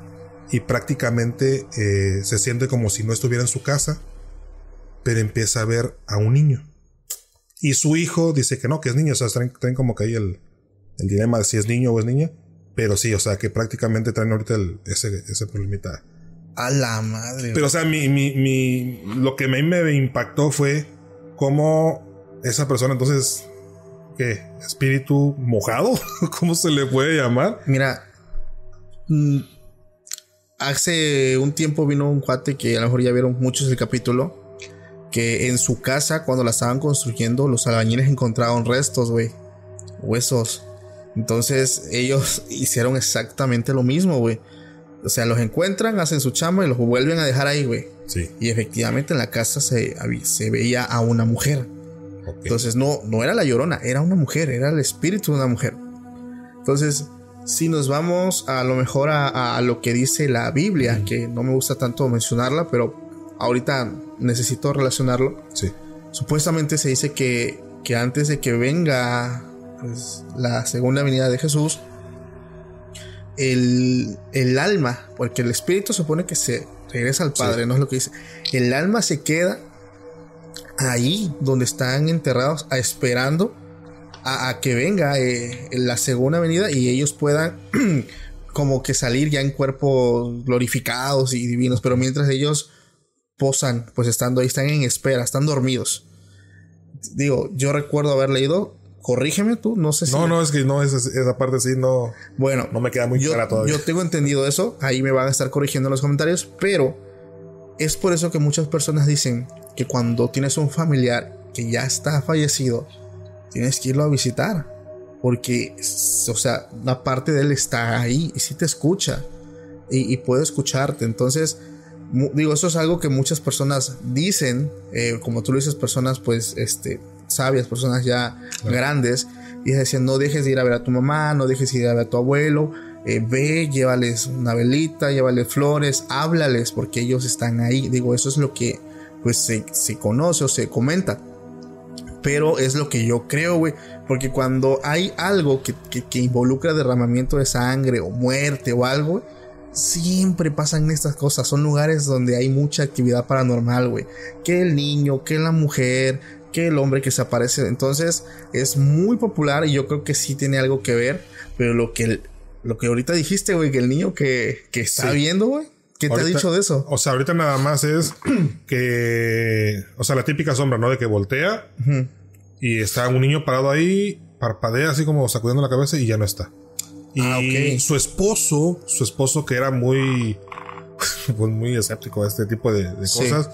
y prácticamente eh, se siente como si no estuviera en su casa, pero empieza a ver a un niño. Y su hijo dice que no, que es niño, o sea, traen, traen como que ahí el, el dilema de si es niño o es niña, pero sí, o sea, que prácticamente traen ahorita el- ese, ese problemita. A la madre. Pero, o sea, mi, mi, mi- lo que a mí me impactó fue cómo esa persona, entonces, ¿qué? ¿Espíritu mojado? [LAUGHS] ¿Cómo se le puede llamar? Mira, mm, hace un tiempo vino un cuate que a lo mejor ya vieron muchos el capítulo. Que en su casa, cuando la estaban construyendo, los albañiles encontraron restos, güey. Huesos. Entonces ellos [LAUGHS] hicieron exactamente lo mismo, güey. O sea, los encuentran, hacen su chamba y los vuelven a dejar ahí, güey. Sí. Y efectivamente en la casa se, se veía a una mujer. Entonces no, no era la llorona, era una mujer, era el espíritu de una mujer. Entonces, si nos vamos a lo mejor a, a lo que dice la Biblia, que no me gusta tanto mencionarla, pero ahorita necesito relacionarlo. sí. Supuestamente se dice que, que antes de que venga pues, la segunda venida de Jesús, el, el alma, porque el espíritu supone que se regresa al Padre, no es lo que dice. El alma se queda ahí donde están enterrados, a, esperando a, a que venga eh, la segunda venida y ellos puedan [CLEARS THROAT] como que salir ya en cuerpos glorificados y divinos, pero mientras ellos posan, pues estando ahí, están en espera, están dormidos. Digo, yo recuerdo haber leído, corrígeme tú, no sé si... No, no, es que no, esa, esa parte sí no, Bueno, no me queda muy yo, clara todavía. yo tengo entendido eso, ahí me van a estar corrigiendo en los comentarios, pero es por eso que muchas personas dicen que cuando tienes un familiar que ya está fallecido, tienes que irlo a visitar. Porque, o sea, una parte de él está ahí y sí te escucha y, y puede escucharte. Entonces, digo, eso es algo que muchas personas dicen, eh, como tú lo dices, personas pues, este, sabias, personas ya grandes, y decían, no dejes de ir a ver a tu mamá, no dejes de ir a ver a tu abuelo, eh, ve, llévales una velita, llévales flores, háblales, porque ellos están ahí. Digo, eso es lo que pues se, se conoce o se comenta. Pero es lo que yo creo, güey. Porque cuando hay algo que, que- que involucra derramamiento de sangre o muerte o algo, siempre pasan estas cosas. Son lugares donde hay mucha actividad paranormal, güey. Que el niño, que la mujer, que el hombre que se aparece. Entonces es muy popular y yo creo que sí tiene algo que ver. Pero lo que, lo que ahorita dijiste, güey, que el niño que, que está Sí. viendo, güey. ¿Qué te ha dicho de eso? O sea, ahorita nada más es [CLEARS THROAT] que. O sea, la típica sombra, ¿no? De que voltea y está un niño parado ahí, parpadea así como sacudiendo la cabeza y ya no está. Y Ah, ok. su esposo, su esposo que era muy. [LAUGHS] Pues muy escéptico a este tipo de, de Sí. cosas,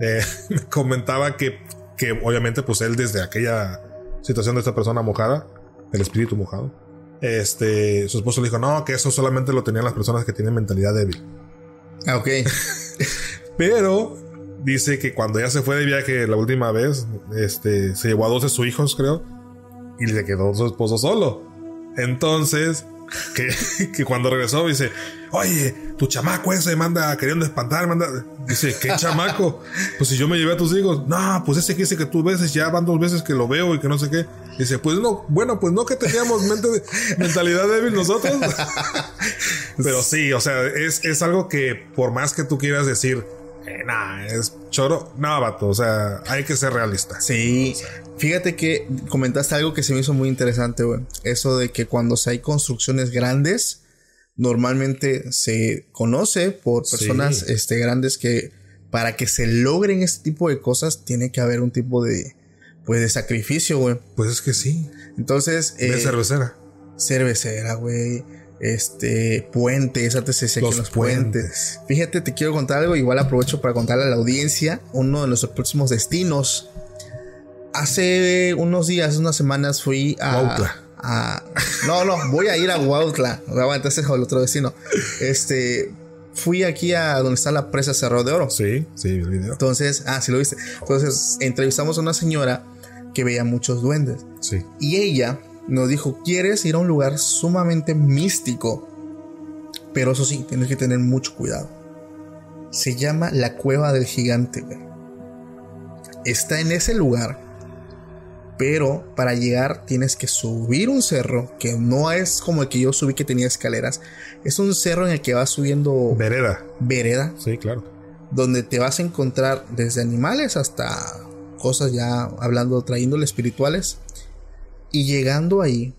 eh, [LAUGHS] me comentaba que, que obviamente, pues él desde aquella situación de esta persona mojada, el espíritu mojado, este, su esposo le dijo, no, que eso solamente lo tenían las personas que tienen mentalidad débil. Ah, ok. [LAUGHS] Pero dice que cuando ya se fue de viaje la última vez, este, se llevó a dos de sus hijos, creo, y le quedó su esposo solo. Entonces, que, [LAUGHS] que cuando regresó dice, oye, tu chamaco ese manda queriendo espantar, manda. Dice, ¿qué [LAUGHS] chamaco? Pues si yo me llevé a tus hijos, no, pues ese que dice que tú ves, ya van dos veces que lo veo y que no sé qué. Dice, pues no, bueno, pues no que teníamos mente de- mentalidad débil nosotros. [LAUGHS] Pero sí, o sea, es, es algo que por más que tú quieras decir, eh, nah, es choro, no, vato, o sea, hay que ser realista. Sí, fíjate que comentaste algo que se me hizo muy interesante, güey. Eso de que cuando se hay construcciones grandes, normalmente se conoce por Sí. personas este, grandes que para que se logren este tipo de cosas tiene que haber un tipo de, pues, de sacrificio, güey. Pues es que sí, Entonces, de eh, cervecera. cervecera, güey. Este, puentes, antes se Los los puentes. puentes. Fíjate, te quiero contar algo, igual aprovecho para contarle a la audiencia uno de nuestros próximos destinos. Hace unos días, unas semanas fui a... a- no, no, voy a ir a Huautla. Aguanta, ese es el otro destino. Este, fui aquí a donde está la presa Cerro de Oro. Sí, sí, el video. Entonces, ah, sí lo viste. Entonces, entrevistamos a una señora que veía muchos duendes. Sí. Y ella nos dijo, ¿quieres ir a un lugar sumamente místico? Pero eso sí, tienes que tener mucho cuidado. Se llama la Cueva del Gigante. Está en ese lugar, pero para llegar tienes que subir un cerro, que no es como el que yo subí que tenía escaleras. Es un cerro en el que vas subiendo Vereda. vereda, Sí, claro. donde te vas a encontrar desde animales hasta cosas ya hablando otra índole espirituales. Y llegando ahí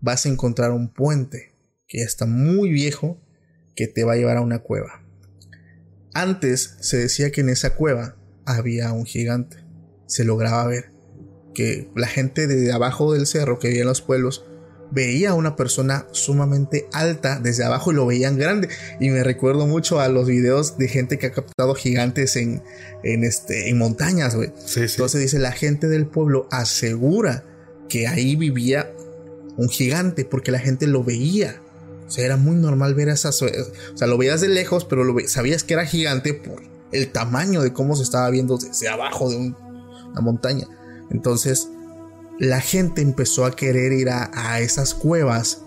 vas a encontrar un puente que ya está muy viejo que te va a llevar a una cueva. Antes se decía que en esa cueva había un gigante. Se lograba ver que la gente de abajo del cerro que vivía en los pueblos veía a una persona sumamente alta desde abajo y lo veían grande. Y me recuerdo mucho a los videos de gente que ha captado gigantes en, en, este, en montañas, güey. Sí, sí. Entonces dice, la gente del pueblo asegura que ahí vivía un gigante porque la gente lo veía. O sea, era muy normal ver esas... O sea, lo veías de lejos, pero lo ve- sabías que era gigante por el tamaño de cómo se estaba viendo desde abajo de un- una montaña. Entonces, la gente empezó a querer ir a, a esas cuevas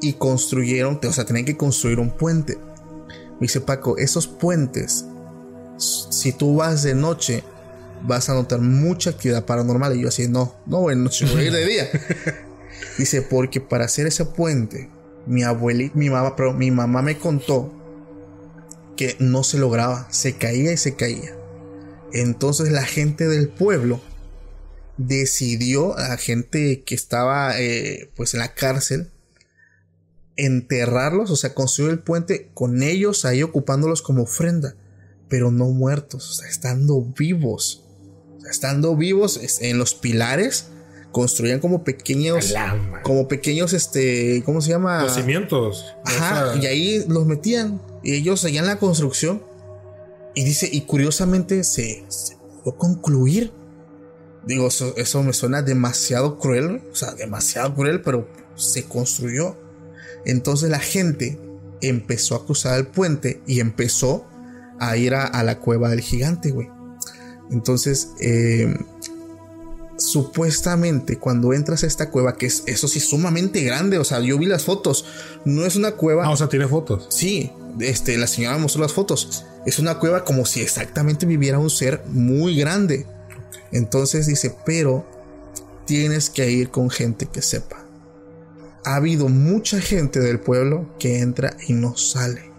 y construyeron, o sea, tenían que construir un puente. Me dice Paco, esos puentes, si tú vas de noche, vas a notar mucha actividad paranormal. Y yo así, no, no voy de noche, voy a ir de día. [LAUGHS] Dice, porque para hacer ese puente mi abuelita, mi mamá, pero mi mamá me contó que no se lograba, se caía y se caía. Entonces la gente del pueblo decidió, la gente que estaba eh, pues en la cárcel, enterrarlos, o sea, construir el puente con ellos ahí ocupándolos como ofrenda, pero no muertos, o sea, estando vivos. O sea, estando vivos en los pilares, construían como pequeños, como pequeños, este, ¿cómo se llama? Los cimientos. Ajá, O sea, y ahí los metían y ellos seguían la construcción. Y dice, y curiosamente se, se pudo concluir. Digo, eso, eso me suena demasiado cruel, o sea, demasiado cruel, pero se construyó. Entonces la gente empezó a cruzar el puente y empezó a ir a, a la cueva del gigante, güey. Entonces, eh, supuestamente cuando entras a esta cueva, que es eso sí sumamente grande, o sea, yo vi las fotos, no es una cueva. Ah, o sea, tiene fotos. Sí, este, la señora me mostró las fotos. Es una cueva como si exactamente viviera un ser muy grande. Entonces dice, pero tienes que ir con gente que sepa. Ha habido mucha gente del pueblo que entra y no sale.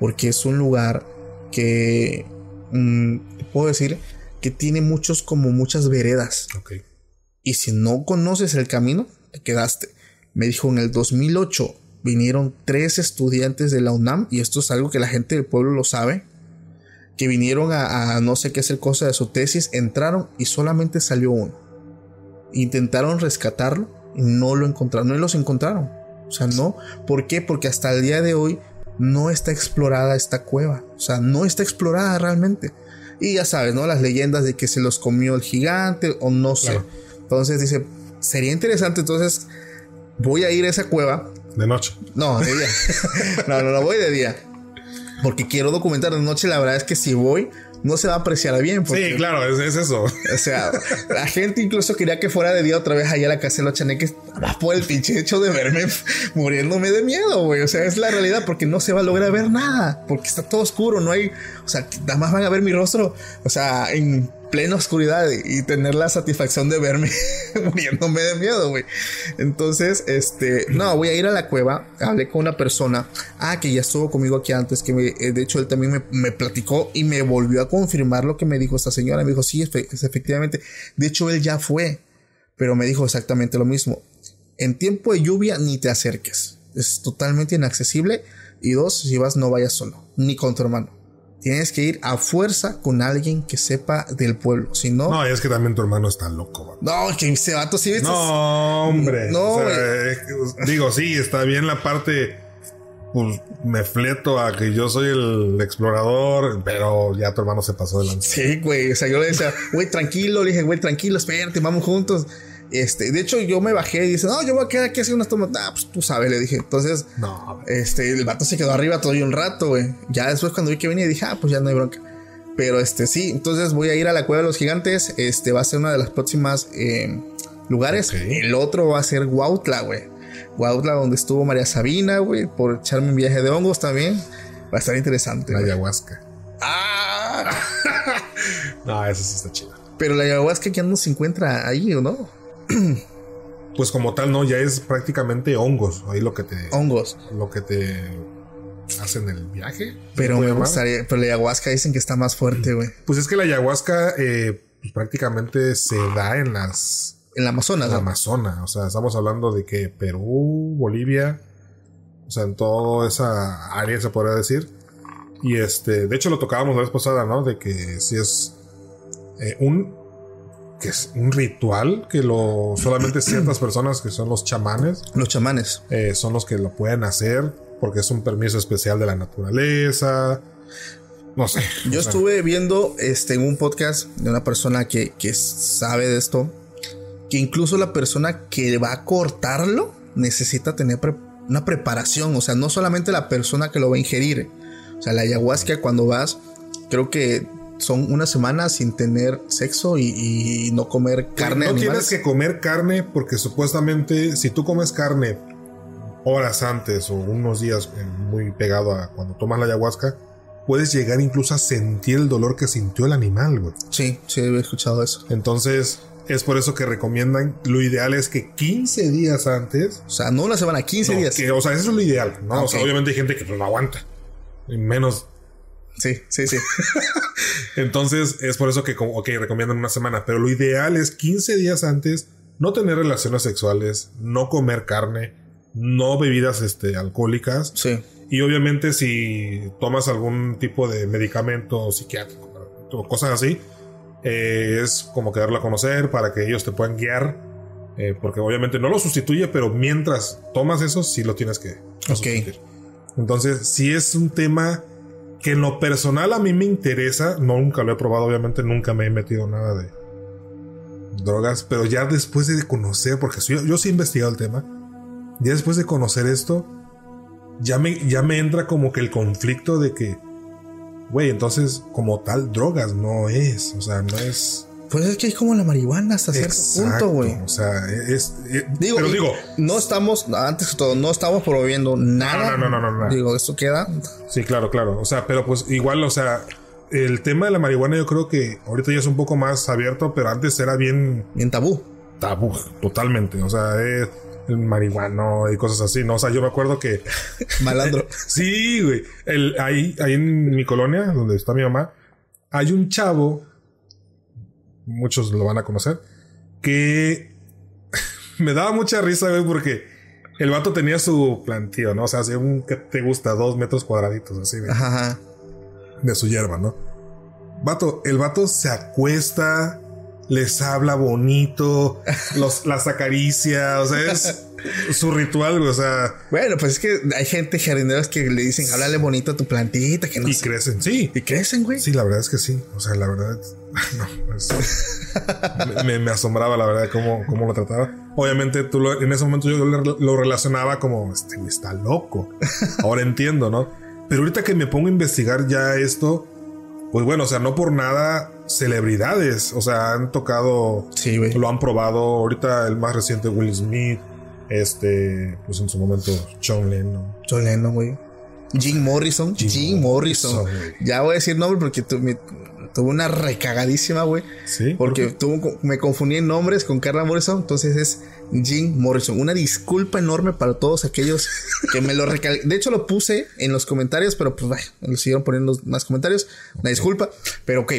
Porque es un lugar que, mm, puedo decir, que tiene muchos como muchas veredas. Y si no conoces el camino, te quedaste. Me dijo en el 2008 vinieron tres estudiantes de la UNAM y esto es algo que la gente del pueblo lo sabe. Que vinieron a, a no sé qué hacer cosa de su tesis, entraron y solamente salió uno. Intentaron rescatarlo y no lo encontraron, no los encontraron. O sea, no. ¿Por qué? Porque hasta el día de hoy no está explorada esta cueva. O sea, no está explorada realmente. Y ya sabes, ¿no? Las leyendas de que se los comió el gigante o no sé. Claro. Entonces dice, sería interesante, entonces voy a ir a esa cueva. De noche. No, de día. [LAUGHS] no, no, no voy de día. Porque quiero documentar de noche. La verdad es que si voy, no se va a apreciar bien. Porque, Sí, claro, es, es eso. O sea, la gente incluso quería que fuera de día otra vez allá a la casa de los chaneques. más por el pinche hecho de verme [LAUGHS] muriéndome de miedo, güey. O sea, es la realidad porque no se va a lograr ver nada. Porque está todo oscuro, no hay. O sea, nada más van a ver mi rostro. O sea, en plena oscuridad y tener la satisfacción de verme [LAUGHS] muriéndome de miedo, güey. Entonces, este, no, voy a ir a la cueva. Hablé con una persona, ah, que ya estuvo conmigo aquí antes, que me, eh, de hecho él también me, me platicó y me volvió a confirmar lo que me dijo esta señora. Me dijo, sí, efectivamente. De hecho, él ya fue, pero me dijo exactamente lo mismo. En tiempo de lluvia ni te acerques. Es totalmente inaccesible. Y dos, si vas, no vayas solo, ni con tu hermano. Tienes que ir a fuerza con alguien que sepa del pueblo. Si no, No, es que también tu hermano está loco, no, que ese vato sí. No, hombre. No, O sea, que, digo, sí, está bien la parte. Pues me fleto a que yo soy el explorador, pero ya tu hermano se pasó de lanza. Sí, güey. O sea, yo le decía, güey, tranquilo. Le dije, güey, tranquilo, espérate, vamos juntos. Este, de hecho, yo me bajé y dice, no, yo voy a quedar aquí haciendo unas tomas. Ah, pues tú sabes, le dije. Entonces, No, este, el vato se quedó arriba todo un rato, güey. Ya después, cuando vi que venía, dije, ah, pues ya no hay bronca. Pero este, sí, entonces voy a ir a la Cueva de los Gigantes. Este va a ser una de las próximas eh, lugares. El otro va a ser Huautla, güey. Huautla, donde estuvo María Sabina, güey, por echarme un viaje de hongos también. Va a estar interesante. la ayahuasca. Ah, [LAUGHS] No, eso sí está chido. pero la ayahuasca ya no se encuentra ahí, ¿o no? [CLEARS THROAT] Pues como tal, no, ya es prácticamente hongos. Ahí lo que te, Hongos. lo que te hacen el viaje. Pero ¿Se puede me gustaría, pero la ayahuasca dicen que está más fuerte, güey. Pues es que la ayahuasca eh, pues prácticamente se da en las En la Amazonas, en la. Amazonas. O sea, estamos hablando de que Perú, Bolivia, o sea, en toda esa área se podría decir. Y este, de hecho lo tocábamos la vez pasada, ¿no? De que si es eh, un que es un ritual que lo solamente ciertas [CLEARS THROAT] personas que son los chamanes Los chamanes. eh, son los que lo pueden hacer porque es un permiso especial de la naturaleza. No sé. Yo estuve viendo este, en un podcast de una persona que, que sabe de esto, que incluso la persona que va a cortarlo necesita tener pre- una preparación, o sea, no solamente la persona que lo va a ingerir, o sea, la ayahuasca cuando vas, creo que son una semana sin tener sexo y, y no comer carne. No tienes que comer carne porque supuestamente si tú comes carne horas antes o unos días muy pegado a cuando tomas la ayahuasca, puedes llegar incluso a sentir el dolor que sintió el animal, güey. Sí, sí, he escuchado eso. Entonces, Es por eso que recomiendan, lo ideal es que 15 días antes. O sea, no una semana, 15 no, días. que- o sea, eso es lo ideal, ¿no? O sea, obviamente hay gente que pues, no aguanta. Menos. Sí, sí, sí. [LAUGHS] Entonces, es por eso que, como, ok, recomiendan una semana. Pero lo ideal es 15 días antes no tener relaciones sexuales, no comer carne, no bebidas este, alcohólicas. sí. Y obviamente si tomas algún tipo de medicamento psiquiátrico o cosas así, eh, es como que darlo a conocer para que ellos te puedan guiar. eh, porque obviamente no lo sustituye, pero mientras tomas eso, sí lo tienes que que Ok. sustituir. Entonces, si es un tema que en lo personal a mí me interesa, nunca lo he probado, obviamente nunca me he metido nada de drogas, pero ya después de conocer, porque yo, yo sí he investigado el tema, ya después de conocer esto, ya me, ya me entra como que el conflicto de que, güey, entonces como tal drogas no es, o sea, no es... Pues es que es como la marihuana hasta cierto punto, güey. O sea, es... es- Digo, pero digo, no estamos, antes que todo, no estamos promoviendo nada. No, no, no, no, no, no. Digo, esto queda. Sí, claro, claro. O sea, pero pues igual, o sea, el tema de la marihuana yo creo que ahorita ya es un poco más abierto, pero antes era bien Bien tabú. tabú, totalmente. O sea, es el marihuano y cosas así, ¿no? O sea, yo me acuerdo que... [LAUGHS] Malandro. [LAUGHS] sí, güey. El, ahí, ahí en mi colonia, donde está mi mamá, hay un chavo, muchos lo van a conocer, que [LAUGHS] me daba mucha risa, güey, porque el vato tenía su plantío, ¿no? O sea, hacía un, que te gusta? Dos metros cuadraditos, así, güey Ajá, ajá. de su hierba, ¿no? Vato, el vato se acuesta, les habla bonito, [LAUGHS] los, las acaricia, o sea, es su ritual, o sea, Bueno, pues es que hay gente jardineros que le dicen, háblale bonito a tu plantita, que no y sé". crecen, sí. Y crecen, güey. Sí, la verdad es que sí. O sea, la verdad, [LAUGHS] no, es- [LAUGHS] me, me asombraba la verdad cómo, cómo lo trataba. Obviamente, tú lo- en ese momento yo lo, lo relacionaba como, este güey está loco. Ahora entiendo, ¿no? Pero ahorita que me pongo a investigar ya esto, pues bueno, o sea, no por nada celebridades, o sea, han tocado, Sí, güey. lo han probado. Ahorita el más reciente, Will Smith, este, pues en su momento, John Lennon. John Lennon, güey. Jim Morrison. Jim, Morrison. Ya voy a decir nombre porque tu- me- tuve una recagadísima, güey. Sí, Porque tuvo- me confundí en nombres con Carla Morrison. Entonces es Jim Morrison. Una disculpa enorme para todos aquellos que me lo recal... De hecho, lo puse en los comentarios, pero pues vaya, me lo siguieron poniendo más comentarios. Una disculpa. Pero ok.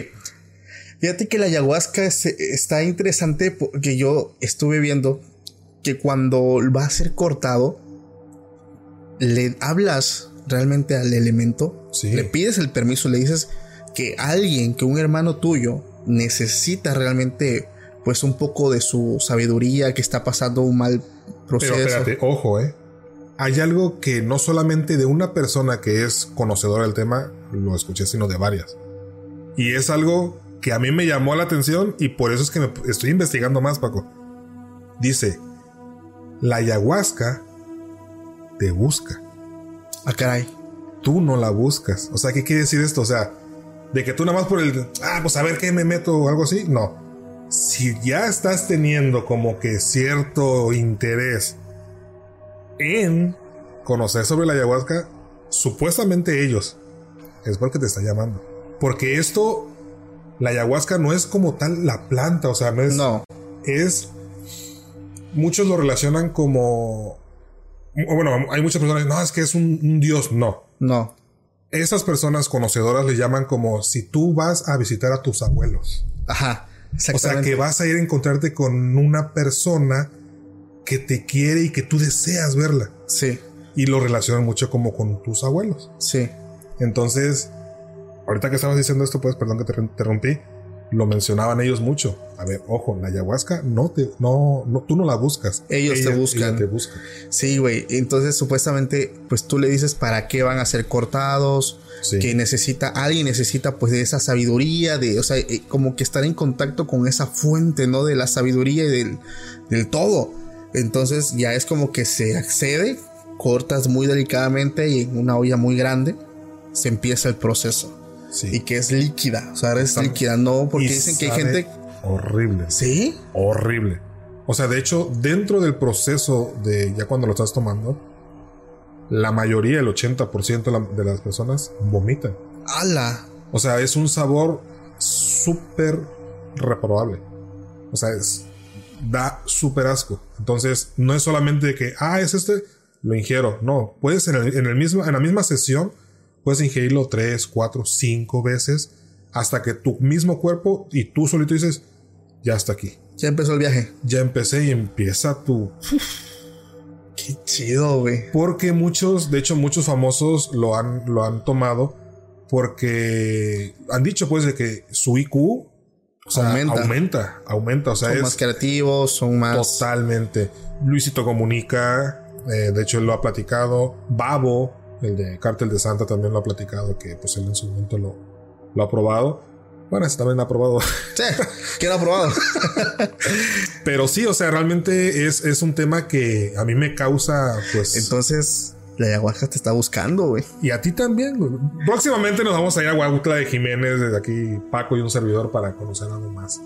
Fíjate que la ayahuasca es- está interesante porque yo estuve viendo que cuando va a ser cortado, le hablas realmente al elemento, Sí. le pides el permiso, le dices que alguien, que un hermano tuyo necesita realmente pues un poco de su sabiduría, que está pasando un mal proceso. Pero espérate, ojo, eh. Hay algo que no solamente de una persona que es conocedora del tema lo escuché, sino de varias. Y es algo que a mí me llamó la atención y por eso es que me estoy investigando más, Paco. Dice, la ayahuasca te busca, Ah, caray. tú no la buscas. O sea, ¿qué quiere decir esto? O sea, de que tú nada más por el, ah, pues a ver qué me meto o algo así. No. Si ya estás teniendo como que cierto interés en conocer sobre la ayahuasca, supuestamente ellos es porque te está llamando. Porque esto, la ayahuasca no es como tal la planta, o sea, no es. No. Es. Muchos lo relacionan como. Bueno, hay muchas personas, no, es que es un, un dios. No. No. Esas personas conocedoras le llaman como si tú vas a visitar a tus abuelos. Ajá. O sea, que vas a ir a encontrarte con una persona que te quiere y que tú deseas verla. Sí, Y lo relacionan mucho como con tus abuelos. sí. Entonces, ahorita que estabas diciendo esto, pues, perdón que te interrumpí, lo mencionaban ellos mucho. A ver, ojo, la ayahuasca no te, no, no tú no la buscas. Ellos te buscan. ella te busca. Sí, güey. Entonces, supuestamente, pues tú le dices para qué van a ser cortados, Sí. que necesita, alguien necesita pues de esa sabiduría, de, o sea, eh, como que estar en contacto con esa fuente, ¿no? De la sabiduría y del, del todo. Entonces ya es como que se accede, cortas muy delicadamente y en una olla muy grande se empieza el proceso. Sí. Y que es líquida, o sea, es Está- líquida, no, porque Y dicen que hay gente... Horrible. Sí, Horrible. O sea, de hecho, dentro del proceso de ya cuando lo estás tomando, la mayoría, el 80% de, la- de las personas vomitan. ala. O sea, es un sabor súper reprobable. O sea, es, da súper asco. Entonces, no es solamente que, ah, es este, lo ingiero. No, puedes en, el, en, el mismo, en la misma sesión, puedes ingerirlo tres, cuatro, cinco veces hasta que tu mismo cuerpo y tú solito dices, ya está aquí. Ya empezó el viaje. Ya empecé y empieza tu... Qué chido, güey. Porque muchos, de hecho, muchos famosos lo han, lo han tomado porque han dicho pues de que su IQ o sea, aumenta. aumenta, aumenta, o sea, son es más creativos, son más totalmente. Luisito comunica, eh, de hecho él lo ha platicado, Babo, el de Cártel de Santa también lo ha platicado que pues él en su momento lo, lo ha probado. Bueno, ese también ha probado. [LAUGHS] Sí, queda aprobado. [LAUGHS] Pero sí, o sea, realmente es, es un tema que a mí me causa, pues. Entonces, la ayahuasca te está buscando, güey. Y a ti también, güey. Próximamente nos vamos a ir a Huautla de Jiménez, desde aquí Paco y un servidor para conocer algo más.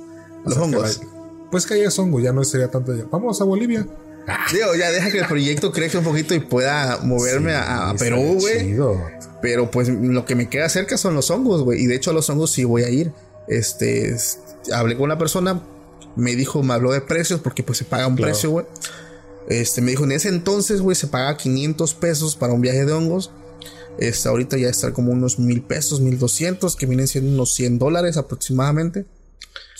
Los hongos. Pues que es hongo, ya no sería tanto. Ya. Vamos a Bolivia. [LAUGHS] Digo, ya deja que el proyecto crezca un poquito y pueda moverme sí, a, a Perú, güey. Pero pues lo que me queda cerca son los hongos, güey. Y de hecho a los hongos sí voy a ir. Este, hablé con una persona, me dijo, me habló de precios porque pues se paga un claro. precio, güey. Este, me dijo, en ese entonces, güey, se pagaba 500 pesos para un viaje de hongos. Este, ahorita ya está como unos mil pesos, mil doscientos, que vienen siendo unos 100 dólares aproximadamente.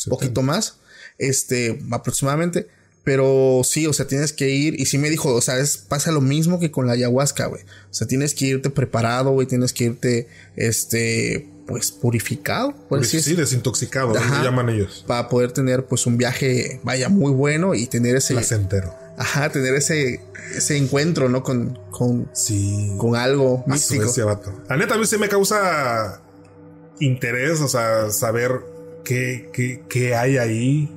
Un poquito más. Este, aproximadamente. Pero sí, o sea, tienes que ir. Y sí me dijo, o sea, es, pasa lo mismo que con la ayahuasca, güey. O sea, tienes que irte preparado, güey. Tienes que irte, este, pues purificado. Por sí, desintoxicado, Ajá, lo llaman ellos. Para poder tener, pues, un viaje, vaya, muy bueno y tener ese. Placentero. Ajá, tener ese, ese encuentro, ¿no? Con, con, sí. con algo místico. Ese vato. La neta, a mí sí me causa interés, o sea, saber qué, qué, qué hay ahí.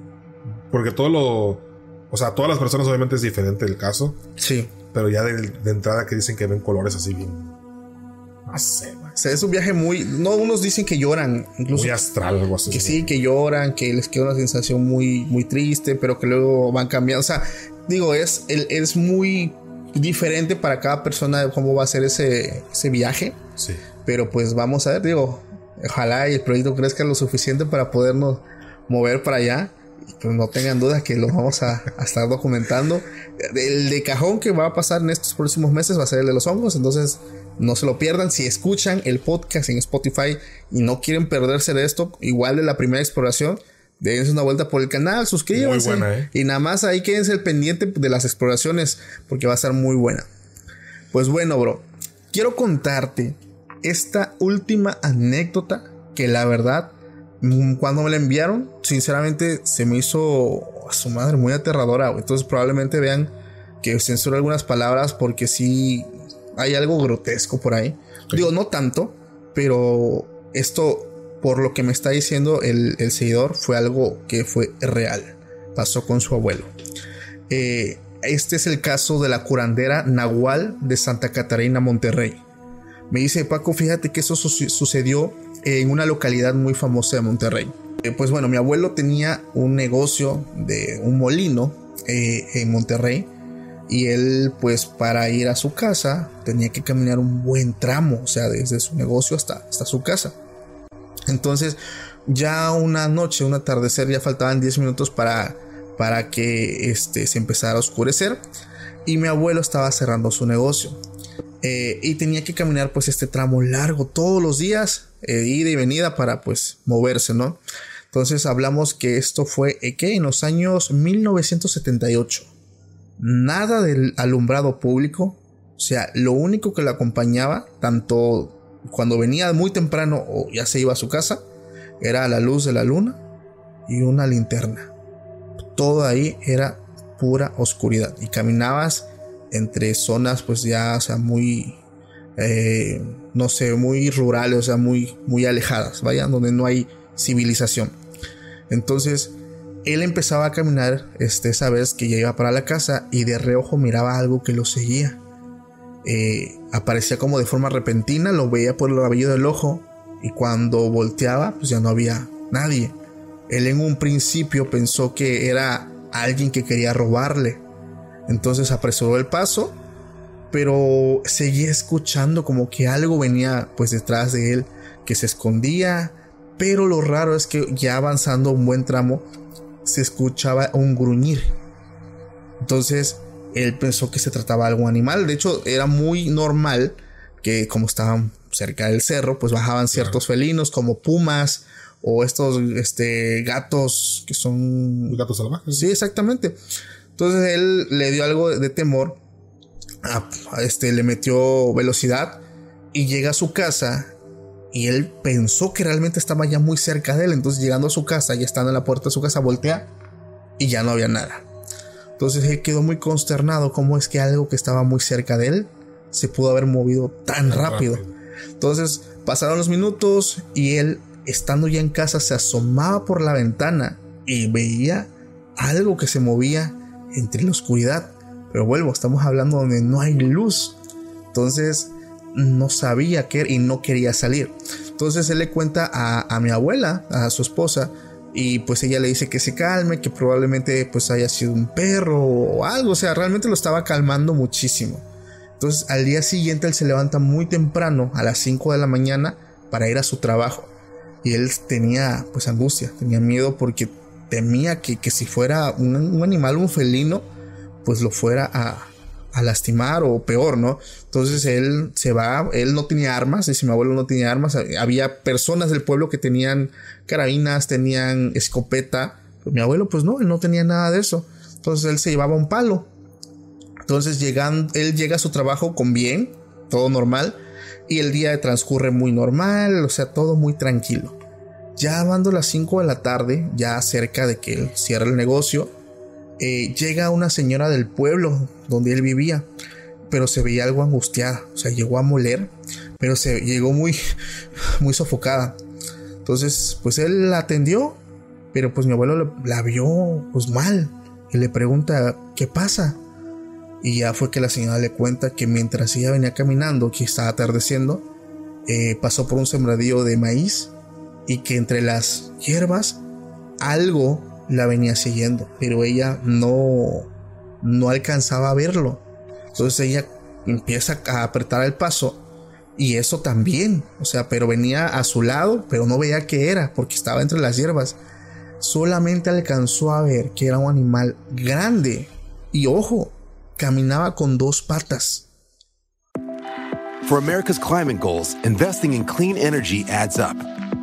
Porque todo lo o sea, todas las personas obviamente es diferente el caso. Sí. Pero ya de, de entrada que dicen que ven colores así bien. No sé, man. O sea, es un viaje muy. No, unos dicen que lloran. Incluso. Muy astral, algo así. Que sí, que lloran, que les queda una sensación muy, muy triste, pero que luego van cambiando. O sea, digo, es, es muy diferente para cada persona cómo va a ser ese, ese viaje. Sí. Pero pues vamos a ver, digo, ojalá y el proyecto crezca lo suficiente para podernos mover para allá pues no tengan dudas que lo vamos a, a, estar documentando. El de cajón que va a pasar en estos próximos meses va a ser el de los hongos, entonces no se lo pierdan. Si escuchan el podcast en Spotify y no quieren perderse de esto, igual de la primera exploración, dense una vuelta por el canal, suscríbanse muy buena, ¿eh? y nada más ahí quédense el pendiente de las exploraciones porque va a ser muy buena. Pues bueno, bro, quiero contarte esta última anécdota que la verdad cuando me la enviaron, sinceramente se me hizo a su madre muy aterradora. Entonces probablemente vean que censuro algunas palabras porque sí hay algo grotesco por ahí. Digo, no tanto, pero esto, por lo que me está diciendo el, el seguidor, fue algo que fue real. Pasó con su abuelo. Eh, este es el caso de la curandera Nahual de Santa Catarina, Monterrey. Me dice Paco, fíjate que eso su sucedió en una localidad muy famosa de Monterrey. Eh, pues bueno, mi abuelo tenía un negocio de un molino eh, en Monterrey y él pues para ir a su casa tenía que caminar un buen tramo, o sea, desde su negocio hasta, hasta su casa. Entonces ya una noche, un atardecer, ya faltaban 10 minutos para, para que este, se empezara a oscurecer y mi abuelo estaba cerrando su negocio. Eh, y tenía que caminar pues este tramo largo todos los días, eh, ida y venida para pues moverse, ¿no? Entonces hablamos que esto fue eh, ¿qué? en los años 1978. Nada del alumbrado público, o sea, lo único que le acompañaba, tanto cuando venía muy temprano o ya se iba a su casa, era la luz de la luna y una linterna. Todo ahí era pura oscuridad y caminabas entre zonas pues ya, o sea, muy, eh, no sé, muy rurales, o sea, muy, muy alejadas, vaya, donde no hay civilización. Entonces, él empezaba a caminar, este, esa vez que ya iba para la casa y de reojo miraba algo que lo seguía. Eh, aparecía como de forma repentina, lo veía por el rabillo del ojo y cuando volteaba, pues ya no había nadie. Él en un principio pensó que era alguien que quería robarle, entonces apresuró el paso, pero seguía escuchando como que algo venía pues detrás de él, que se escondía, pero lo raro es que ya avanzando un buen tramo, se escuchaba un gruñir. Entonces él pensó que se trataba de algún animal. De hecho, era muy normal que como estaban cerca del cerro, pues bajaban ciertos felinos como pumas o estos este, gatos que son... Gatos salvajes. Sí, exactamente. Entonces él le dio algo de temor, este, le metió velocidad y llega a su casa y él pensó que realmente estaba ya muy cerca de él. Entonces llegando a su casa y estando en la puerta de su casa, voltea y ya no había nada. Entonces él quedó muy consternado cómo es que algo que estaba muy cerca de él se pudo haber movido tan rápido. Entonces pasaron los minutos y él, estando ya en casa, se asomaba por la ventana y veía algo que se movía entre la oscuridad. Pero vuelvo, estamos hablando donde no hay luz. Entonces no sabía qué y no quería salir. Entonces él le cuenta a, a mi abuela, a su esposa, y pues ella le dice que se calme, que probablemente pues haya sido un perro o algo, o sea, realmente lo estaba calmando muchísimo. Entonces al día siguiente él se levanta muy temprano, a las 5 de la mañana, para ir a su trabajo. Y él tenía pues angustia, tenía miedo porque temía que, que si fuera un, un, animal, un felino, pues lo fuera a, a, lastimar o peor, ¿no? Entonces él se va, él no tenía armas, dice mi abuelo no tenía armas, había personas del pueblo que tenían carabinas, tenían escopeta, pero mi abuelo pues no, él no tenía nada de eso. Entonces él se llevaba un palo entonces llegan, él llega a su trabajo con bien, todo normal, y el día transcurre muy normal, o sea, todo muy tranquilo. Ya dando las 5 de la tarde, ya cerca de que él cierre el negocio, eh, llega una señora del pueblo donde él vivía, pero se veía algo angustiada, o sea, llegó a moler, pero se llegó muy, [LAUGHS] muy sofocada. Entonces, pues él la atendió, pero pues mi abuelo la vio pues mal y le pregunta, ¿qué pasa? Y ya fue que la señora le cuenta que mientras ella venía caminando, que estaba atardeciendo, eh, pasó por un sembradío de maíz y que entre las hierbas algo la venía siguiendo, pero ella no, no alcanzaba a verlo. Entonces ella empieza a apretar el paso y eso también, o sea, pero venía a su lado, pero no veía qué era porque estaba entre las hierbas. Solamente alcanzó a ver que era un animal grande y ojo, caminaba con dos patas. For America's climate goals, investing in clean energy adds up.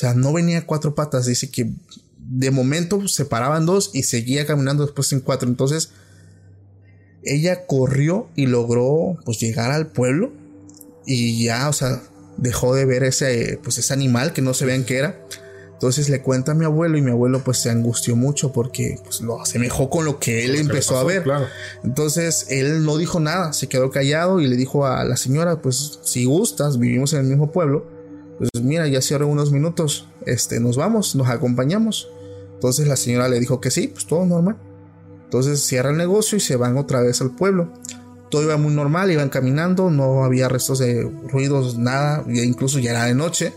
O sea, no venía a cuatro patas. Dice que de momento se paraban dos y seguía caminando después en cuatro. Entonces, ella corrió y logró pues llegar al pueblo y ya, o sea, dejó de ver ese, pues, ese animal que no se vean qué era. Entonces le cuenta a mi abuelo y mi abuelo pues se angustió mucho porque pues, lo asemejó con lo que él empezó pasó, a ver. Claro. Entonces él no dijo nada, se quedó callado y le dijo a la señora pues si gustas, vivimos en el mismo pueblo, pues mira, ya cierro unos minutos, este, nos vamos, nos acompañamos. Entonces la señora le dijo que sí, pues todo normal. Entonces cierra el negocio y se van otra vez al pueblo. Todo iba muy normal, iban caminando, no había restos de ruidos, nada, incluso ya era de noche.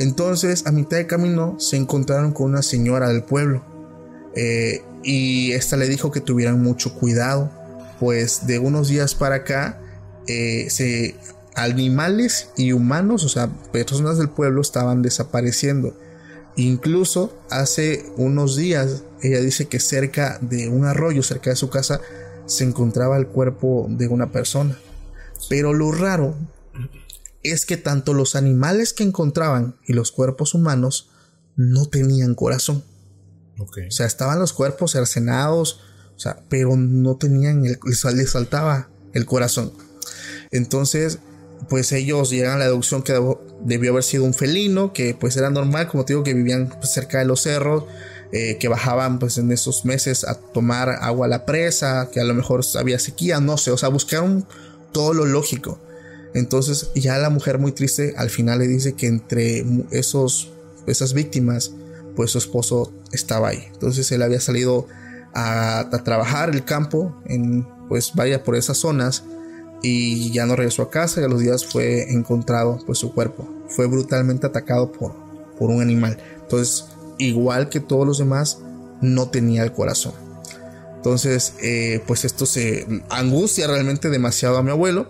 Entonces, a mitad de camino se encontraron con una señora del pueblo eh, y esta le dijo que tuvieran mucho cuidado, pues de unos días para acá, eh, se, animales y humanos, o sea, personas del pueblo estaban desapareciendo. Incluso hace unos días, ella dice que cerca de un arroyo, cerca de su casa, se encontraba el cuerpo de una persona. Pero lo raro es que tanto los animales que encontraban y los cuerpos humanos no tenían corazón. Okay. O sea, estaban los cuerpos cercenados, o sea, pero no tenían, el, les saltaba el corazón. Entonces, pues ellos llegan a la deducción que debió haber sido un felino, que pues era normal, como te digo, que vivían pues, cerca de los cerros, eh, que bajaban pues en esos meses a tomar agua a la presa, que a lo mejor había sequía, no sé, o sea, buscaron todo lo lógico. Entonces ya la mujer muy triste al final le dice que entre esos, esas víctimas, pues su esposo estaba ahí. Entonces él había salido a, a trabajar el campo, en, pues vaya por esas zonas, y ya no regresó a casa y a los días fue encontrado pues su cuerpo. Fue brutalmente atacado por, por un animal. Entonces, igual que todos los demás, no tenía el corazón. Entonces, eh, pues esto se angustia realmente demasiado a mi abuelo.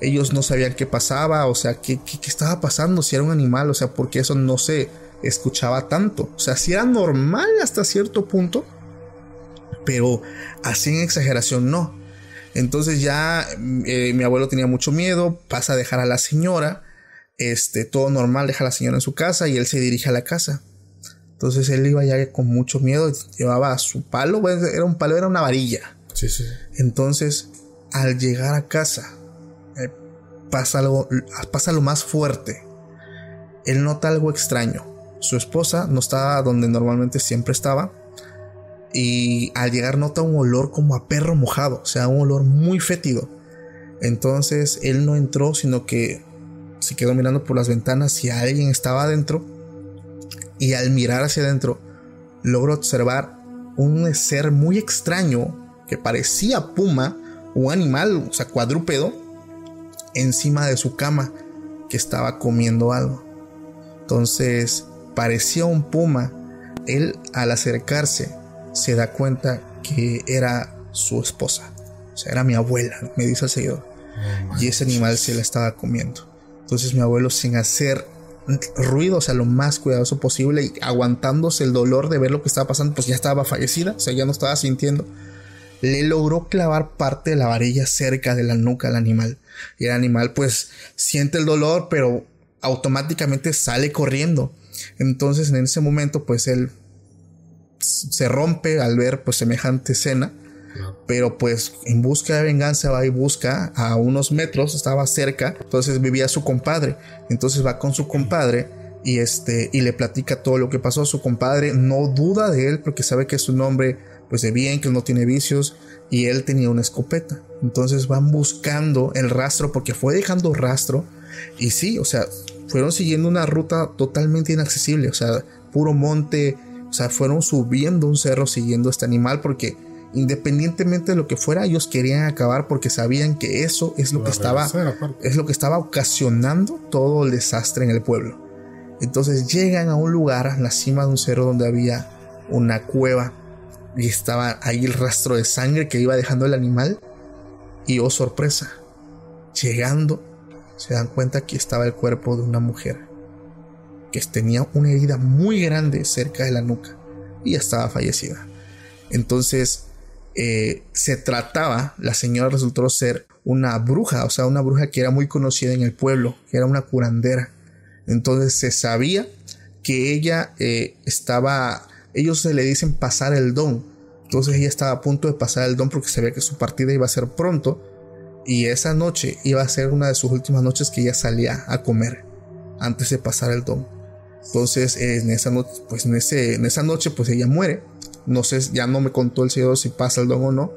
Ellos no sabían qué pasaba, o sea, qué, qué, estaba pasando, si era un animal, o sea, porque eso no se escuchaba tanto. O sea, si era normal hasta cierto punto, pero así en exageración no. Entonces ya eh, mi abuelo tenía mucho miedo, pasa a dejar a la señora, este, todo normal, deja a la señora en su casa y él se dirige a la casa. Entonces él iba ya con mucho miedo, llevaba su palo, era un palo, era una varilla. Sí, sí. Entonces, al llegar a casa, eh, pasa algo, pasa lo más fuerte. Él nota algo extraño. Su esposa no estaba donde normalmente siempre estaba y al llegar nota un olor como a perro mojado, o sea, un olor muy fétido. Entonces él no entró, sino que se quedó mirando por las ventanas si alguien estaba adentro. Y al mirar hacia adentro, logró observar un ser muy extraño que parecía puma, un animal, o sea, cuadrúpedo, encima de su cama que estaba comiendo algo. Entonces parecía un puma. Él al acercarse se da cuenta que era su esposa. O sea, era mi abuela, me dice el seguidor. y ese animal se la estaba comiendo. Entonces mi abuelo sin hacer ruido, o sea, lo más cuidadoso posible y aguantándose el dolor de ver lo que estaba pasando, pues ya estaba fallecida, o sea, ya no estaba sintiendo. Le logró clavar parte de la varilla cerca de la nuca al animal. Y el animal pues siente el dolor, pero automáticamente sale corriendo. Entonces en ese momento pues él se rompe al ver pues semejante escena. Pero pues en busca de venganza va y busca a unos metros, estaba cerca, entonces vivía su compadre. Entonces va con su compadre y este y le platica todo lo que pasó. Su compadre no duda de él porque sabe que es un hombre pues de bien, que no tiene vicios y él tenía una escopeta. Entonces van buscando el rastro porque fue dejando rastro y sí, o sea, fueron siguiendo una ruta totalmente inaccesible, o sea, puro monte, o sea, fueron subiendo un cerro siguiendo a este animal porque independientemente de lo que fuera, ellos querían acabar porque sabían que eso es lo que estaba es lo que estaba ocasionando todo el desastre en el pueblo. Entonces llegan a un lugar, a la cima de un cerro donde había una cueva y estaba ahí el rastro de sangre que iba dejando el animal. Y oh sorpresa, llegando se dan cuenta que estaba el cuerpo de una mujer que tenía una herida muy grande cerca de la nuca y estaba fallecida. Entonces eh, se trataba, la señora resultó ser una bruja, o sea, una bruja que era muy conocida en el pueblo, que era una curandera. Entonces se sabía que ella eh, estaba, ellos se le dicen pasar el don. Entonces ella estaba a punto de pasar el don porque se veía que su partida iba a ser pronto. Y esa noche iba a ser una de sus últimas noches que ella salía a comer antes de pasar el don. Entonces, en esa noche, pues en, ese, en esa noche, pues ella muere. No sé, ya no me contó el señor si pasa el don o no.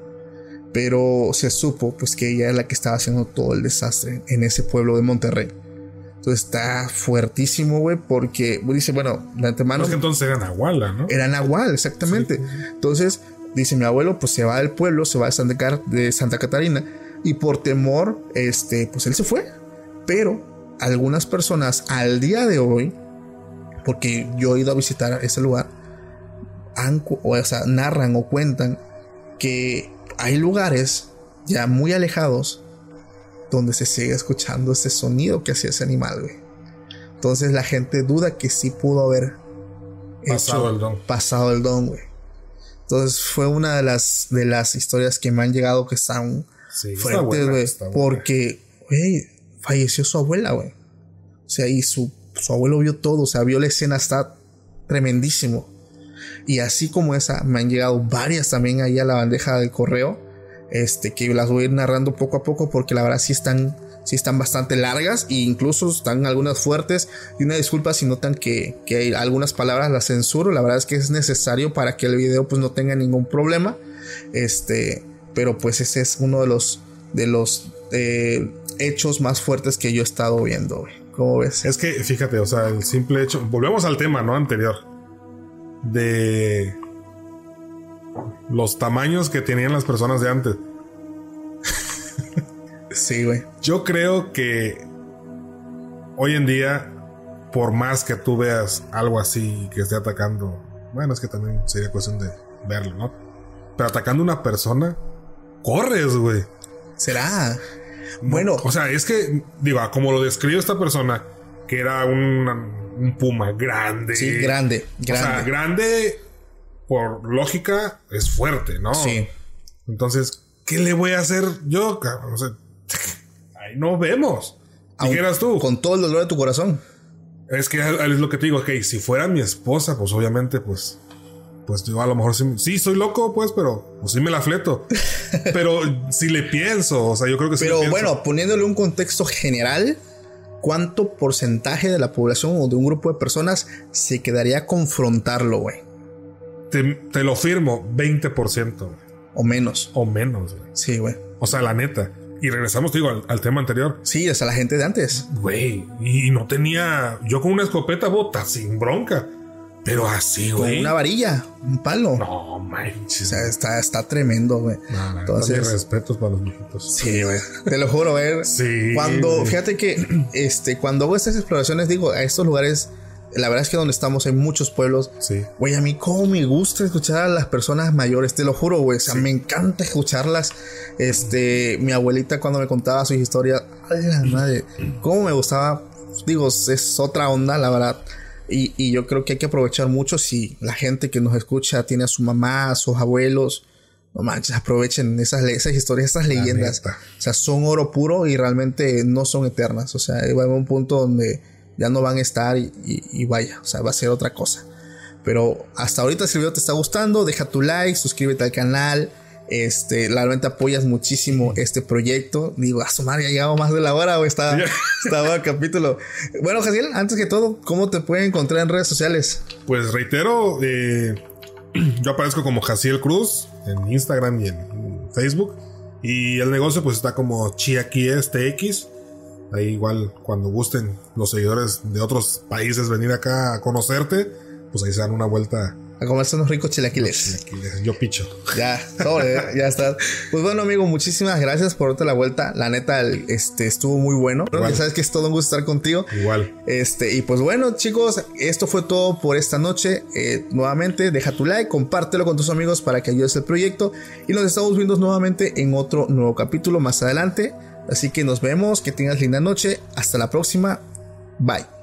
Pero se supo, pues que ella es la que estaba haciendo todo el desastre en ese pueblo de Monterrey. Entonces está fuertísimo, güey, porque dice, bueno, de antemano. Es que entonces era Nahuala, ¿no? Era Nahual, exactamente. Entonces, dice mi abuelo, pues se va del pueblo, se va de Santa, de Santa Catarina, y por temor, este, pues él se fue. Pero algunas personas al día de hoy porque yo he ido a visitar ese lugar, o, sea, narran o cuentan que hay lugares ya muy alejados donde se sigue escuchando ese sonido que hacía ese animal, güey. Entonces la gente duda que sí pudo haber pasado el don. Pasado el don, güey. Entonces fue una de las, de las historias que me han llegado que están fuertes, güey. Porque, güey, falleció su abuela, güey. O sea, y su su abuelo vio todo, o sea, vio la escena, está tremendísimo. Y así como esa, me han llegado varias también ahí a la bandeja del correo. Este, que las voy a ir narrando poco a poco porque la verdad sí están, sí están bastante largas e incluso están algunas fuertes. Y una disculpa si notan que, que hay algunas palabras las censuro. La verdad es que es necesario para que el video pues no tenga ningún problema. Este, pero pues ese es uno de los, de los eh, hechos más fuertes que yo he estado viendo, güey. ¿Cómo ves? Es que, fíjate, o sea, el simple hecho. Volvemos al tema, ¿no? Anterior. De. Los tamaños que tenían las personas de antes. Sí, güey. Yo creo que. Hoy en día. Por más que tú veas algo así que esté atacando. Bueno, es que también sería cuestión de verlo, ¿no? Pero atacando a una persona. Corres, güey. ¿Será? Bueno, O sea, es que, digo, como lo describió esta persona, que era un, un puma grande. sí, grande, O sea, grande. grande, por lógica, es fuerte, ¿no? Sí. Entonces, ¿qué le voy a hacer yo, cabrón? O sea, ahí no vemos. Dijeras tú. Con todo el dolor de tu corazón. Es que es lo que te digo, ok, si fuera mi esposa, pues obviamente, pues, pues yo a lo mejor sí, sí soy loco, pues, pero pues sí me la fleto. [LAUGHS] pero si le pienso, o sea, yo creo que sí Pero le bueno, poniéndole un contexto general, ¿cuánto porcentaje de la población o de un grupo de personas se quedaría a confrontarlo, güey? te, te lo firmo, 20% güey, O menos. o menos, güey. Sí, güey. O sea, la neta. Y regresamos, te digo, al, al tema anterior. Sí, sea, la gente de antes. Güey, y no tenía. Yo con una escopeta bota sin bronca. Pero así, Con güey. una varilla, un palo. No O manches. sea, está, está tremendo, güey. No, Entonces- respetos para los viejitos. Sí, güey. Te lo juro, güey. Sí. Cuando, fíjate que, [CLEARS THROAT] este, cuando hago estas exploraciones, digo, a estos lugares, la verdad es que donde estamos hay muchos pueblos. Sí. Güey, a mí cómo me gusta escuchar a las personas mayores, te lo juro, güey. O sea, me encanta escucharlas. Este, mi abuelita cuando me contaba su historia, ay, la madre, cómo me gustaba. Digo, es otra onda, la verdad. Y, y yo creo que hay que aprovechar mucho si la gente que nos escucha tiene a su mamá, a sus abuelos. No manches, aprovechen esas, esas historias, esas leyendas. neta. O sea, son oro puro y realmente no son eternas. O sea, va a haber un punto donde ya no van a estar y, y- y vaya, o sea, va a ser otra cosa. Pero hasta ahorita si el video te está gustando, deja tu like, suscríbete al canal. Este, realmente apoyas muchísimo este proyecto. Digo, a su madre, ya llegamos más de la hora, güey. Está, estaba el capítulo. Bueno, Jaciel, antes que todo, ¿cómo te pueden encontrar en redes sociales? Pues reitero, eh, [CLEARS THROAT] yo aparezco como Jaciel Cruz en Instagram y en Facebook. Y el negocio pues está como Chiaquies TX. Ahí igual cuando gusten los seguidores de otros países venir acá a conocerte, pues ahí se dan una vuelta. A comerse unos ricos chilaquiles. Chilaquiles. Yo picho. Ya, sobre, ya está. Pues bueno, amigo, muchísimas gracias por darte la vuelta. La neta, el- este estuvo muy bueno. Igual. Ya sabes que es todo un gusto estar contigo. Igual. Este, y pues bueno, chicos, esto fue todo por esta noche. Eh, nuevamente, deja tu like, compártelo con tus amigos para que ayudes el proyecto. Y nos estamos viendo nuevamente en otro nuevo capítulo más adelante. Así que nos vemos, que tengas linda noche. Hasta la próxima. Bye.